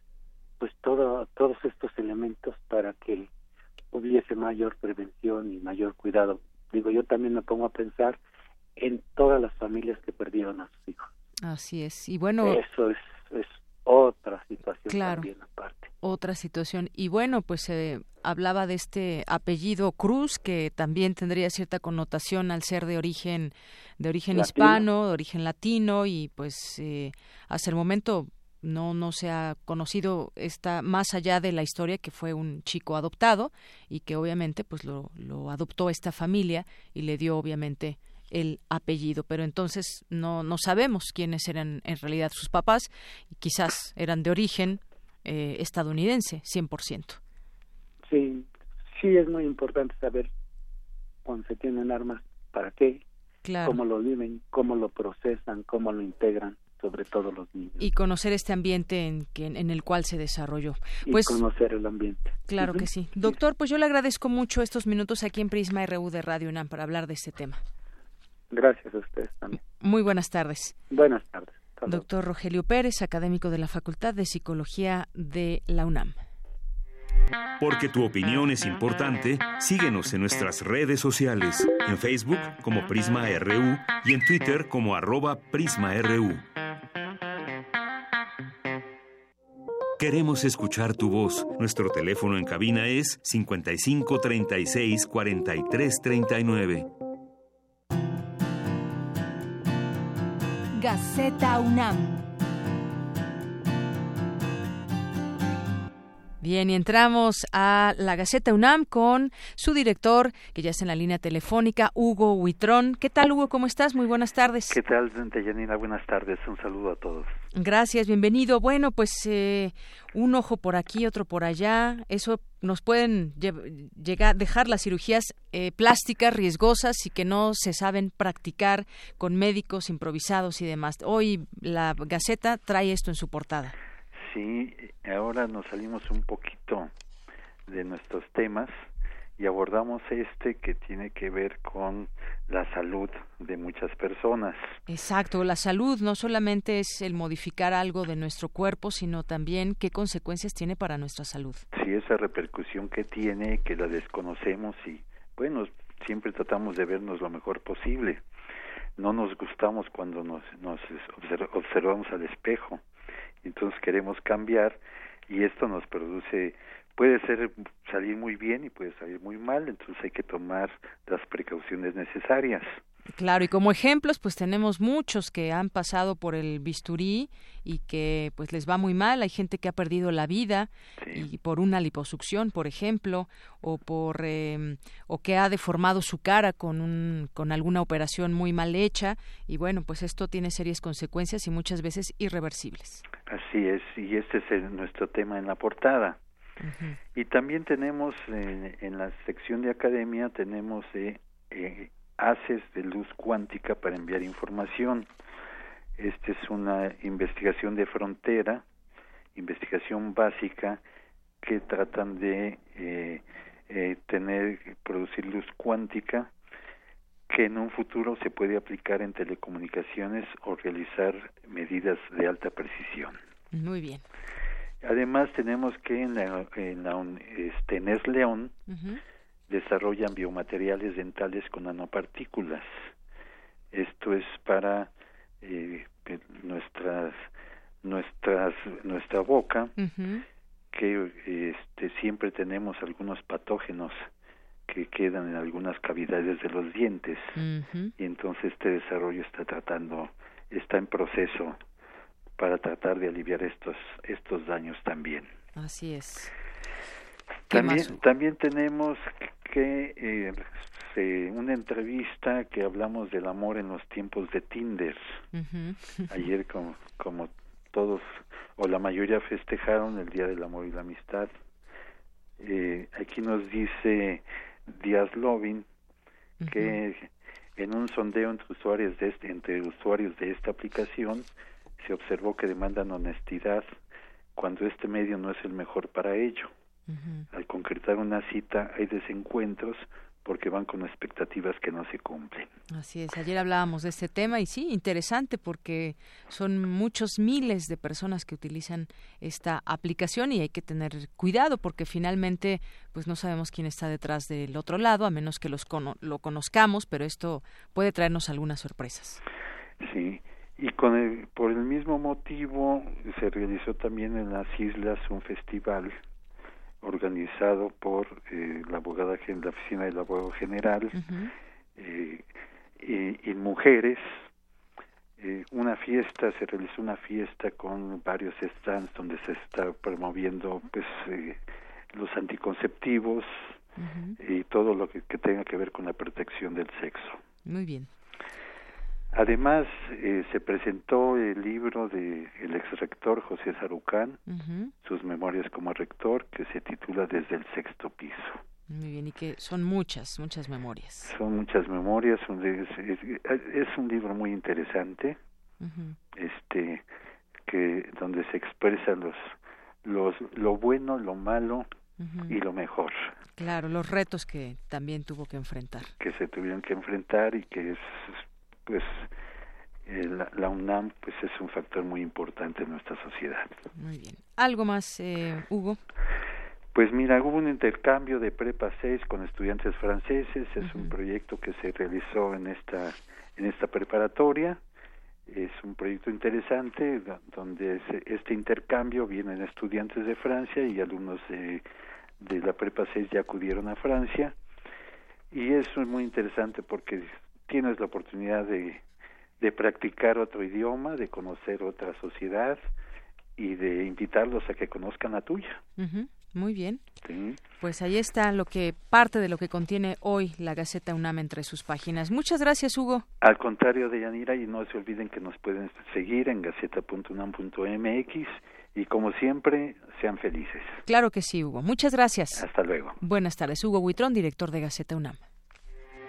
pues todo, todos estos elementos para que hubiese mayor prevención y mayor cuidado. Digo, yo también me pongo a pensar en todas las familias que perdieron a sus hijos. Así es. Y bueno, eso es, es otra situación también aparte. Otra situación. Y bueno, pues se hablaba de este apellido Cruz, que también tendría cierta connotación al ser de origen, de origen hispano, de origen latino, y pues eh, hasta el momento no no se ha conocido esta más allá de la historia que fue un chico adoptado y que obviamente pues lo, lo adoptó esta familia y le dio obviamente el apellido, pero entonces no, no sabemos quiénes eran en realidad sus papás y quizás eran de origen eh, estadounidense, 100%. Sí, sí es muy importante saber cuando se tienen armas, para qué, cómo lo viven, cómo lo procesan, cómo lo integran sobre todo los niños. Y conocer este ambiente en, que, en el cual se desarrolló. Pues, y conocer el ambiente. Claro que sí. Doctor, pues yo le agradezco mucho estos minutos aquí en Prisma RU de Radio UNAM para hablar de este tema. Gracias a ustedes también. Muy buenas tardes. Buenas tardes. Doctor Rogelio Pérez, académico de la Facultad de Psicología de la UNAM. Porque tu opinión es importante, síguenos en nuestras redes sociales, en Facebook como Prisma RU y en Twitter como arroba PrismaRU. Queremos escuchar tu voz. Nuestro teléfono en cabina es 55 36 Gaceta UNAM. Bien, y entramos a la Gaceta UNAM con su director, que ya está en la línea telefónica, Hugo Huitrón. ¿Qué tal, Hugo? ¿Cómo estás? Muy buenas tardes. ¿Qué tal, Deyanira? Buenas tardes. Un saludo a todos. Gracias, bienvenido. Bueno, pues eh, un ojo por aquí, otro por allá. Eso nos pueden llegar, dejar las cirugías eh, plásticas riesgosas y que no se saben practicar con médicos improvisados y demás. Hoy la Gaceta trae esto en su portada sí, ahora nos salimos un poquito de nuestros temas y abordamos este que tiene que ver con la salud de muchas personas. Exacto, la salud no solamente es el modificar algo de nuestro cuerpo, sino también qué consecuencias tiene para nuestra salud. Sí, esa repercusión que tiene, que la desconocemos y bueno, siempre tratamos de vernos lo mejor posible. No nos gustamos cuando nos, nos observamos al espejo entonces queremos cambiar y esto nos produce puede ser salir muy bien y puede salir muy mal, entonces hay que tomar las precauciones necesarias. Claro, y como ejemplos, pues tenemos muchos que han pasado por el bisturí y que pues les va muy mal. Hay gente que ha perdido la vida y por una liposucción, por ejemplo, o por eh, o que ha deformado su cara con un con alguna operación muy mal hecha y bueno, pues esto tiene serias consecuencias y muchas veces irreversibles. Así es, y este es nuestro tema en la portada. Y también tenemos eh, en la sección de academia tenemos eh, eh haces de luz cuántica para enviar información. Esta es una investigación de frontera, investigación básica que tratan de eh, eh, tener, producir luz cuántica que en un futuro se puede aplicar en telecomunicaciones o realizar medidas de alta precisión. Muy bien. Además tenemos que en la, en la este, León desarrollan biomateriales dentales con nanopartículas. Esto es para eh, nuestras nuestras nuestra boca que este siempre tenemos algunos patógenos que quedan en algunas cavidades de los dientes y entonces este desarrollo está tratando está en proceso para tratar de aliviar estos estos daños también. Así es. También, también tenemos que eh, una entrevista que hablamos del amor en los tiempos de Tinder. [laughs] Ayer como, como todos o la mayoría festejaron el Día del Amor y la Amistad. Eh, aquí nos dice Díaz Lovin que en un sondeo entre usuarios de este, entre usuarios de esta aplicación se observó que demandan honestidad cuando este medio no es el mejor para ello. Al concretar una cita hay desencuentros porque van con expectativas que no se cumplen. Así es, ayer hablábamos de este tema y sí, interesante porque son muchos miles de personas que utilizan esta aplicación y hay que tener cuidado porque finalmente pues no sabemos quién está detrás del otro lado a menos que los lo conozcamos, pero esto puede traernos algunas sorpresas. Sí, y con el, por el mismo motivo se realizó también en las islas un festival organizado por eh, la abogada la oficina del abogado general eh, y, mujeres. Eh, una fiesta se realizó una fiesta con varios stands donde se está promoviendo pues los anticonceptivos y todo lo que, que tenga que ver con la protección del sexo. Muy bien Además, eh, se presentó el libro del el ex rector José Sarucán, sus memorias como rector, que se titula Desde el sexto piso. Muy bien, y que son muchas, muchas memorias. Son muchas memorias, es, un libro muy interesante, este, que donde se expresa los, los, lo bueno, lo malo y lo mejor. Claro, los retos que también tuvo que enfrentar. Que se tuvieron que enfrentar y que es pues eh, la, UNAM pues es un factor muy importante en nuestra sociedad. Muy bien. ¿Algo más, eh, Hugo? Pues mira, hubo un intercambio de Prepa 6 con estudiantes franceses, es un proyecto que se realizó en esta, en esta preparatoria, es un proyecto interesante donde este intercambio vienen estudiantes de Francia y alumnos de, de la Prepa 6 ya acudieron a Francia y eso es muy interesante porque tienes la oportunidad de, de practicar otro idioma, de conocer otra sociedad y de invitarlos a que conozcan la tuya. Muy bien. Pues ahí está lo que parte de lo que contiene hoy la Gaceta UNAM entre sus páginas. Muchas gracias, Hugo. Al contrario de Yanira, y no se olviden que nos pueden seguir en gaceta.unam.mx y como siempre, sean felices. Claro que sí, Hugo. Muchas gracias. Hasta luego. Buenas tardes, Hugo Buitrón, director de Gaceta UNAM.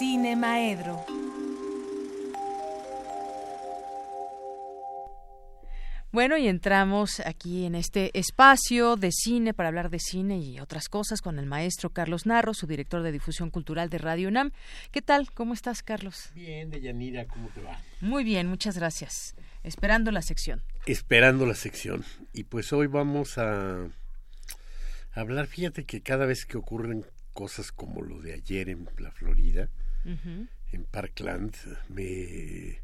Cine Maedro. Bueno, y entramos aquí en este espacio de cine para hablar de cine y otras cosas con el maestro Carlos Narro, su director de difusión cultural de Radio UNAM. ¿Qué tal? ¿Cómo estás, Carlos? Bien, Deyanira, ¿cómo te va? Muy bien, muchas gracias. Esperando la sección. Esperando la sección. Y pues hoy vamos a hablar, fíjate que cada vez que ocurren cosas como lo de ayer en la Florida, en Parkland, me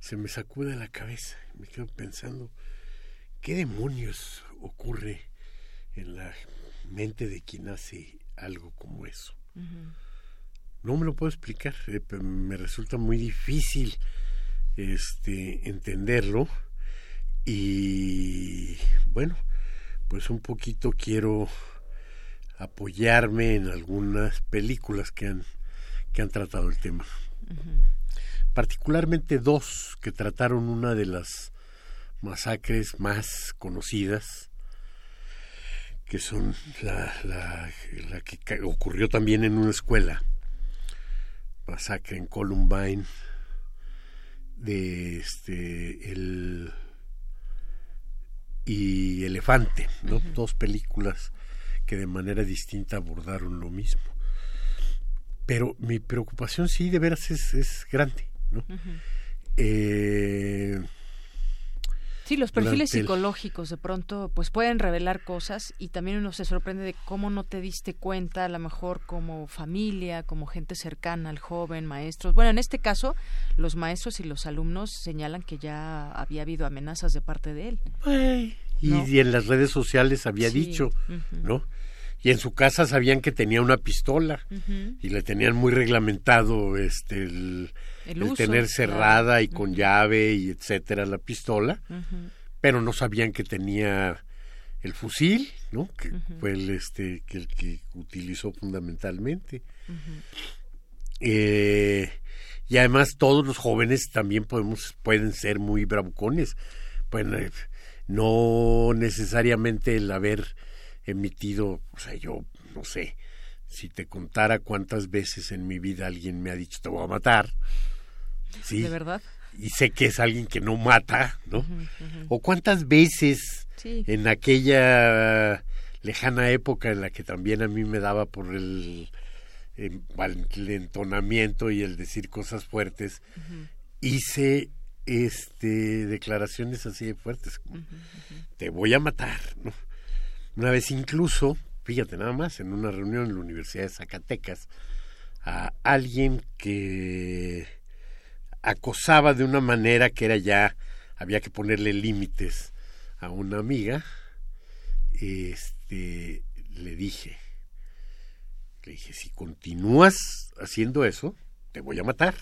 se me sacude la cabeza. Me quedo pensando, ¿qué demonios ocurre en la mente de quien hace algo como eso? No me lo puedo explicar, eh, me resulta muy difícil este entenderlo y bueno, pues un poquito quiero apoyarme en algunas películas que han que han tratado el tema particularmente dos que trataron una de las masacres más conocidas, que son la, la, que ocurrió también en una escuela, masacre en Columbine, de este el y Elefante, ¿no? Dos películas que de manera distinta abordaron lo mismo. Pero mi preocupación sí de veras es, es grande. Eh, sí, los perfiles psicológicos de pronto pues pueden revelar cosas y también uno se sorprende de cómo no te diste cuenta, a lo mejor como familia, como gente cercana al joven, maestros. Bueno, en este caso, los maestros y los alumnos señalan que ya había habido amenazas de parte de él. y, en las redes sociales había dicho, ¿no? Y en su casa sabían que tenía una pistola y le tenían muy reglamentado este el, tener cerrada y con llave y etcétera la pistola pero no sabían que tenía el fusil no que fue el este que el que utilizó fundamentalmente. Eh, y además todos los jóvenes también podemos pueden ser muy bravucones. Pueden no necesariamente el haber emitido, o sea, yo no sé, si te contara cuántas veces en mi vida alguien me ha dicho te voy a matar. ¿sí? ¿De verdad? Y sé que es alguien que no mata, ¿no? O cuántas veces en aquella lejana época en la que también a mí me daba por el, el entonamiento y el decir cosas fuertes, hice este declaraciones así de fuertes como te voy a matar, ¿no? Una vez incluso, fíjate nada más, en una reunión en la Universidad de Zacatecas, a alguien que acosaba de una manera que era ya, había que ponerle límites a una amiga, este, le dije, le dije, si continúas haciendo eso, te voy a matar.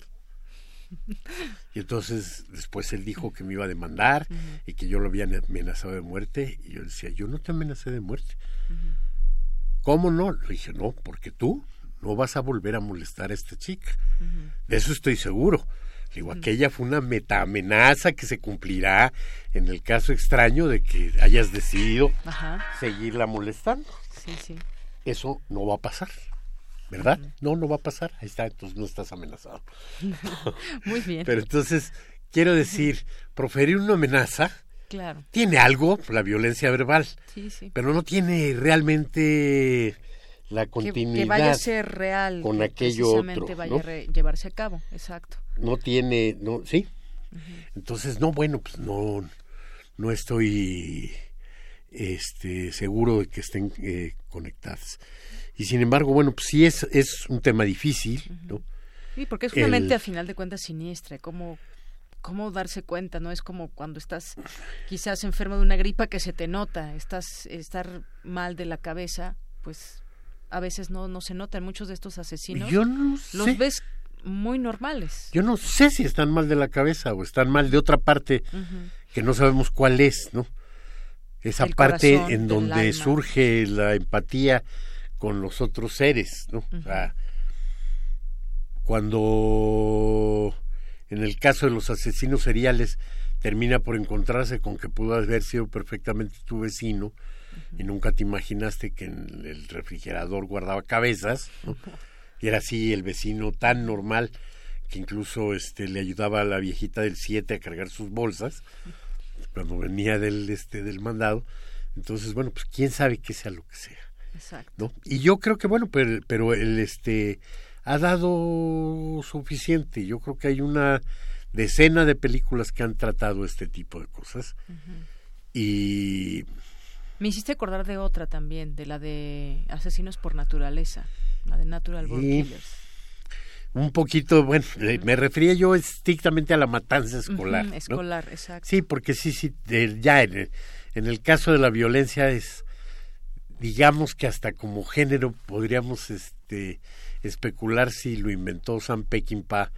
[laughs] Y entonces después él dijo que me iba a demandar y que yo lo había amenazado de muerte. Y yo decía, yo no te amenacé de muerte. ¿Cómo no? Le dije, no, porque tú no vas a volver a molestar a esta chica. De eso estoy seguro. Digo, aquella fue una meta amenaza que se cumplirá en el caso extraño de que hayas decidido seguirla molestando. Sí, sí. Eso no va a pasar. ¿Verdad? No, no va a pasar. Ahí está, entonces no estás amenazado. [laughs] Muy bien. Pero entonces, quiero decir, proferir una amenaza claro. tiene algo, la violencia verbal, sí, sí. pero no tiene realmente la continuidad que, vaya a ser real con aquello otro, vaya a llevarse a cabo, exacto. No tiene, no, sí. Entonces, no, bueno, pues no, no estoy este, seguro de que estén eh, conectadas. Y sin embargo, bueno, pues sí es, es un tema difícil, ¿no? Sí, porque es justamente a final de cuentas siniestra, como cómo darse cuenta, ¿no? Es como cuando estás quizás enfermo de una gripa que se te nota, estás estar mal de la cabeza, pues a veces no no se notan muchos de estos asesinos. Yo no Los ves muy normales. Yo no sé si están mal de la cabeza o están mal de otra parte que no sabemos cuál es, ¿no? Esa parte en donde surge la empatía con los otros seres, ¿no? o sea, cuando en el caso de los asesinos seriales termina por encontrarse con que pudo haber sido perfectamente tu vecino y nunca te imaginaste que en el refrigerador guardaba cabezas y era así el vecino tan normal que incluso este le ayudaba a la viejita del 7 a cargar sus bolsas cuando venía del este del mandado. Entonces bueno pues quién sabe qué sea lo que sea Exacto. ¿no? y yo creo que bueno pero pero el este ha dado suficiente. Yo creo que hay una decena de películas que han tratado este tipo de cosas. Y... Me hiciste acordar de otra también, de la de Asesinos por Naturaleza, la de Natural Born Killers. Un poquito, bueno, me refería yo estrictamente a la matanza escolar. escolar, exacto. Sí, porque sí, sí, ya en el, en el caso de la violencia es, digamos que hasta como género podríamos este, especular si lo inventó Sam Peckinpah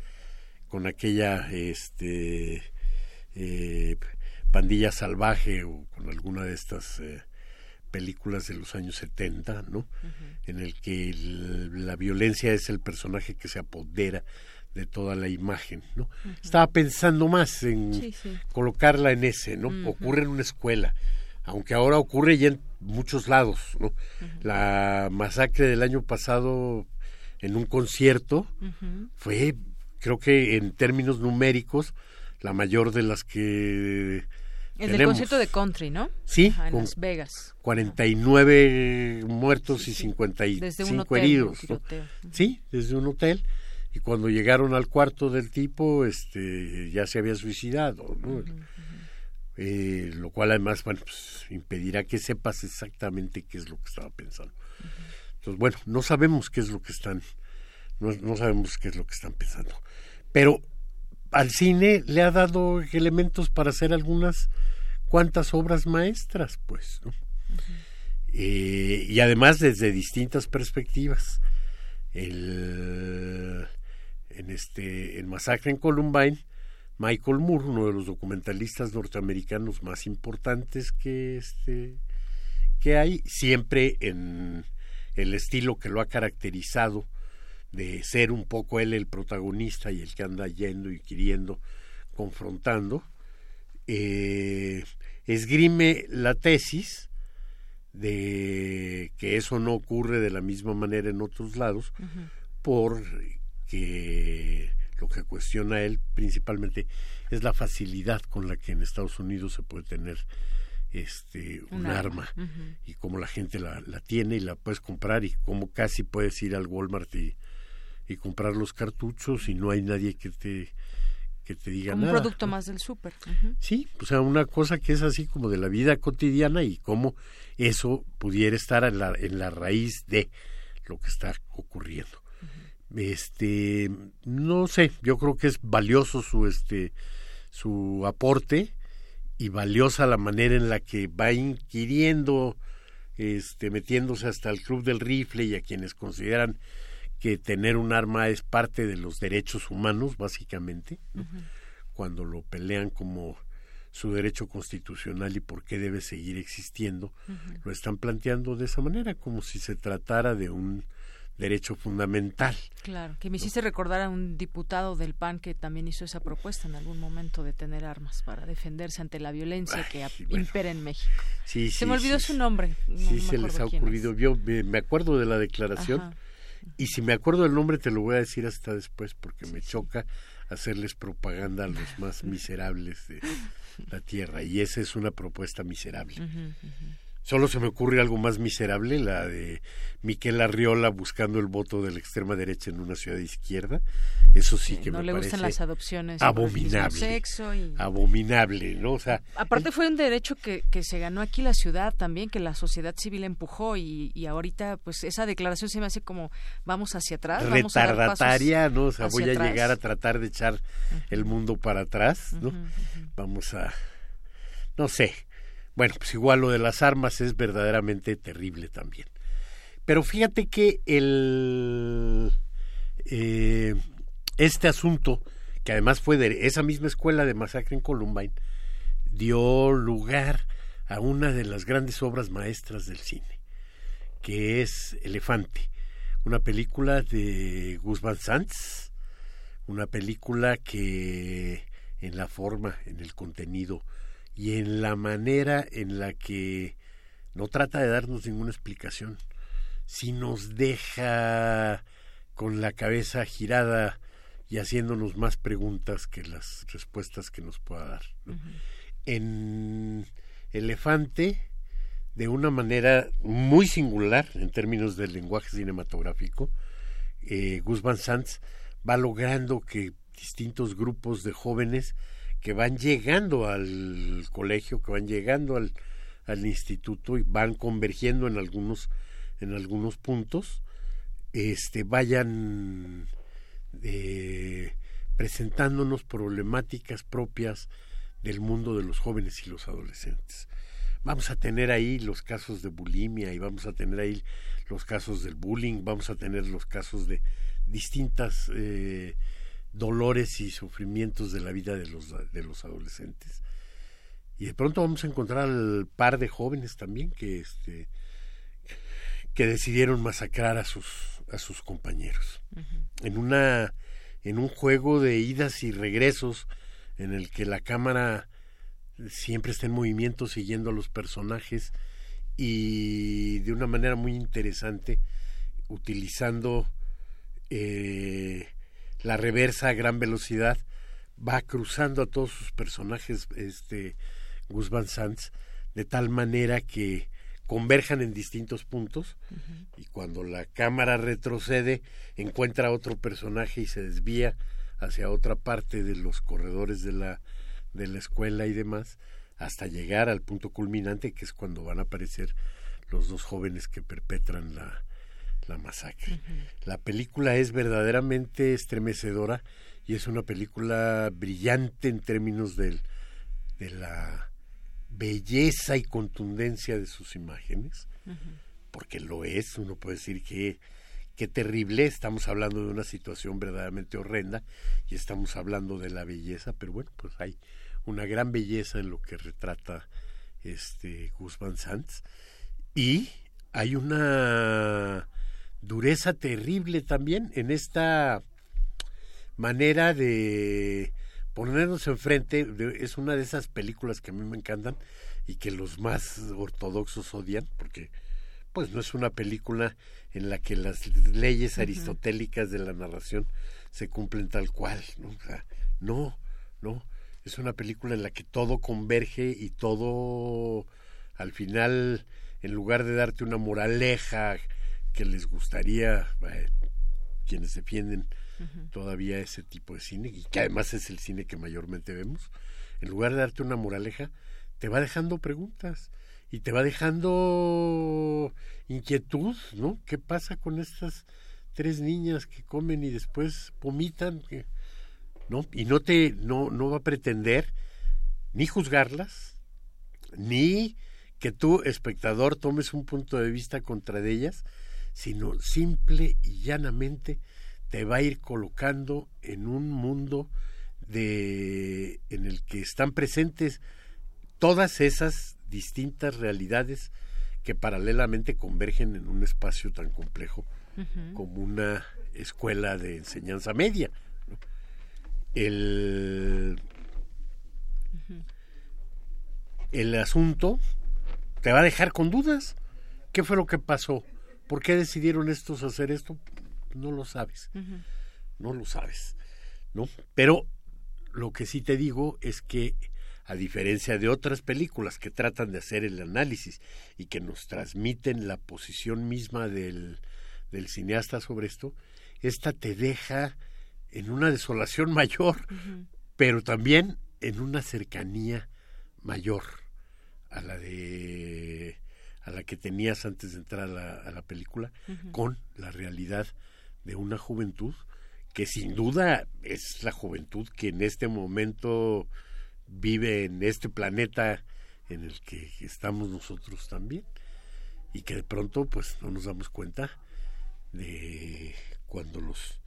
con aquella este eh, pandilla salvaje o con alguna de estas eh, películas de los años 70, ¿no? En el que la violencia es el personaje que se apodera de toda la imagen, ¿no? Estaba pensando más en colocarla en ese, ¿no? Ocurre en una escuela, aunque ahora ocurre ya en muchos lados, ¿no? La masacre del año pasado en un concierto fue, creo que en términos numéricos, la mayor de las que el del concierto de country, ¿no? Sí, en Las Vegas. 49 muertos y 55 heridos. Sí, desde un hotel. Y cuando llegaron al cuarto del tipo, este, ya se había suicidado, ¿no? Eh, lo cual además, bueno, pues, impedirá que sepas exactamente qué es lo que estaba pensando. Entonces, bueno, no sabemos qué es lo que están, no, sabemos qué es lo que están pensando. Pero al cine le ha dado elementos para hacer algunas cuantas obras maestras, pues, ¿no? Eh, y además desde distintas perspectivas. El, en este, en Masacre en Columbine, Michael Moore, uno de los documentalistas norteamericanos más importantes que este que hay, siempre en el estilo que lo ha caracterizado de ser un poco él el protagonista y el que anda yendo y queriendo, confrontando, eh, esgrime la tesis de que eso no ocurre de la misma manera en otros lados, porque lo que cuestiona él principalmente es la facilidad con la que en Estados Unidos se puede tener este un, arma, y cómo la gente la, la, tiene y la puedes comprar y cómo casi puedes ir al Walmart y, y comprar los cartuchos y no hay nadie que te que te diga como nada. Un producto más del súper. Sí, o sea, una cosa que es así como de la vida cotidiana y cómo eso pudiera estar en la, en la raíz de lo que está ocurriendo. Este, no sé, yo creo que es valioso su este su aporte y valiosa la manera en la que va inquiriendo, este, metiéndose hasta el club del rifle y a quienes consideran que tener un arma es parte de los derechos humanos, básicamente, cuando lo pelean como su derecho constitucional y por qué debe seguir existiendo, lo están planteando de esa manera, como si se tratara de un derecho fundamental. Claro, que me hiciste recordar a un diputado del PAN que también hizo esa propuesta en algún momento de tener armas para defenderse ante la violencia que impera en México. Sí, se me olvidó su nombre. sí, se les ha ocurrido. Yo me acuerdo de la declaración y si me acuerdo del nombre te lo voy a decir hasta después porque me choca hacerles propaganda a los más [laughs] miserables de la tierra y esa es una propuesta miserable. Solo se me ocurre algo más miserable, la de Miquel Arriola buscando el voto de la extrema derecha en una ciudad de izquierda. Eso sí que no me le parece gustan las adopciones abominable. Sexo y... Abominable, ¿no? O sea, aparte fue un derecho que, que se ganó aquí la ciudad también, que la sociedad civil empujó y, y ahorita pues esa declaración se me hace como vamos hacia atrás, retardataria, vamos ¿no? O sea, voy a llegar a tratar de echar el mundo para atrás, ¿no? Vamos a no sé. Bueno, pues igual lo de las armas es verdaderamente terrible también. Pero fíjate que el eh, este asunto, que además fue de esa misma escuela de masacre en Columbine, dio lugar a una de las grandes obras maestras del cine, que es Elefante, una película de Gus Van Sant, una película que en la forma, en el contenido y en la manera en la que no trata de darnos ninguna explicación, si nos deja con la cabeza girada y haciéndonos más preguntas que las respuestas que nos pueda dar. En Elefante, de una manera muy singular en términos del lenguaje cinematográfico, eh, Gus Van Sant va logrando que distintos grupos de jóvenes que van llegando al colegio, que van llegando al, al instituto y van convergiendo en algunos en algunos puntos este vayan eh, presentándonos problemáticas propias del mundo de los jóvenes y los adolescentes. Vamos a tener ahí los casos de bulimia y vamos a tener ahí los casos del bullying, vamos a tener los casos de distintas eh, dolores y sufrimientos de la vida de los, de los adolescentes. Y de pronto vamos a encontrar al par de jóvenes también que este que decidieron masacrar a sus a sus compañeros. En una en un juego de idas y regresos en el que la cámara siempre está en movimiento siguiendo a los personajes y de una manera muy interesante utilizando eh, la reversa a gran velocidad va cruzando a todos sus personajes este Gus Van Sant de tal manera que converjan en distintos puntos y cuando la cámara retrocede encuentra a otro personaje y se desvía hacia otra parte de los corredores de la de la escuela y demás hasta llegar al punto culminante que es cuando van a aparecer los dos jóvenes que perpetran la, la masacre. La película es verdaderamente estremecedora y es una película brillante en términos del, de la belleza y contundencia de sus imágenes, porque lo es, uno puede decir que qué terrible, estamos hablando de una situación verdaderamente horrenda y estamos hablando de la belleza, pero bueno, pues hay una gran belleza en lo que retrata este Gus Van y hay una dureza terrible también en esta manera de ponernos enfrente, es una de esas películas que a mí me encantan y que los más ortodoxos odian, porque pues no es una película en la que las leyes aristotélicas de la narración se cumplen tal cual, ¿no? O sea, no, no, es una película en la que todo converge y todo al final, en lugar de darte una moraleja que les gustaría, eh, quienes defienden todavía ese tipo de cine, y que además es el cine que mayormente vemos, en lugar de darte una moraleja, te va dejando preguntas y te va dejando inquietud, ¿no? ¿Qué pasa con estas tres niñas que comen y después vomitan? ¿No? Y no te, no, no va a pretender ni juzgarlas, ni que tú, espectador, tomes un punto de vista contra ellas, sino simple y llanamente te va a ir colocando en un mundo de en el que están presentes todas esas distintas realidades que paralelamente convergen en un espacio tan complejo como una escuela de enseñanza media. El, el asunto te va a dejar con dudas. ¿Qué fue lo que pasó? ¿Por qué decidieron estos hacer esto? No lo sabes. No lo sabes. ¿No? Pero lo que sí te digo es que a diferencia de otras películas que tratan de hacer el análisis y que nos transmiten la posición misma del, del cineasta sobre esto, esta te deja en una desolación [laughs] mayor, pero también en una cercanía mayor a la de a la que tenías antes de entrar a la, película con la realidad de una juventud que sin duda es la juventud que en este momento vive en este planeta en el que estamos nosotros también. Y que de pronto pues no nos damos cuenta de cuando los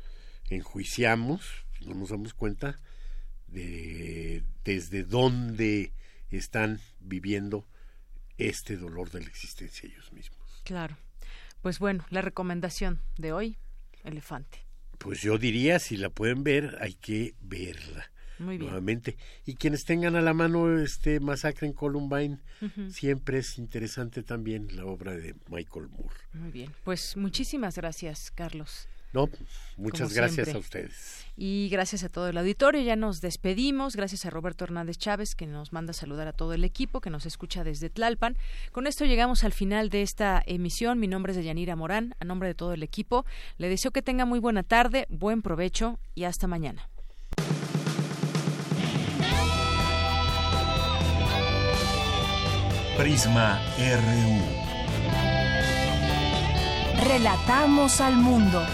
enjuiciamos no nos damos cuenta de desde dónde están viviendo este dolor de la existencia ellos mismos. Claro. Pues bueno, la recomendación de hoy, elefante. Pues yo diría, si la pueden ver, hay que verla. Muy bien. Nuevamente. Y quienes tengan a la mano este Masacre en Columbine, siempre es interesante también la obra de Michael Moore. Muy bien. Pues muchísimas gracias, Carlos. No, muchas gracias a ustedes. Y gracias a todo el auditorio. Ya nos despedimos. Gracias a Roberto Hernández Chávez, que nos manda a saludar a todo el equipo que nos escucha desde Tlalpan. Con esto llegamos al final de esta emisión. Mi nombre es Deyanira Morán. A nombre de todo el equipo, le deseo que tenga muy buena tarde, buen provecho y hasta mañana. Prisma RU. Relatamos al mundo.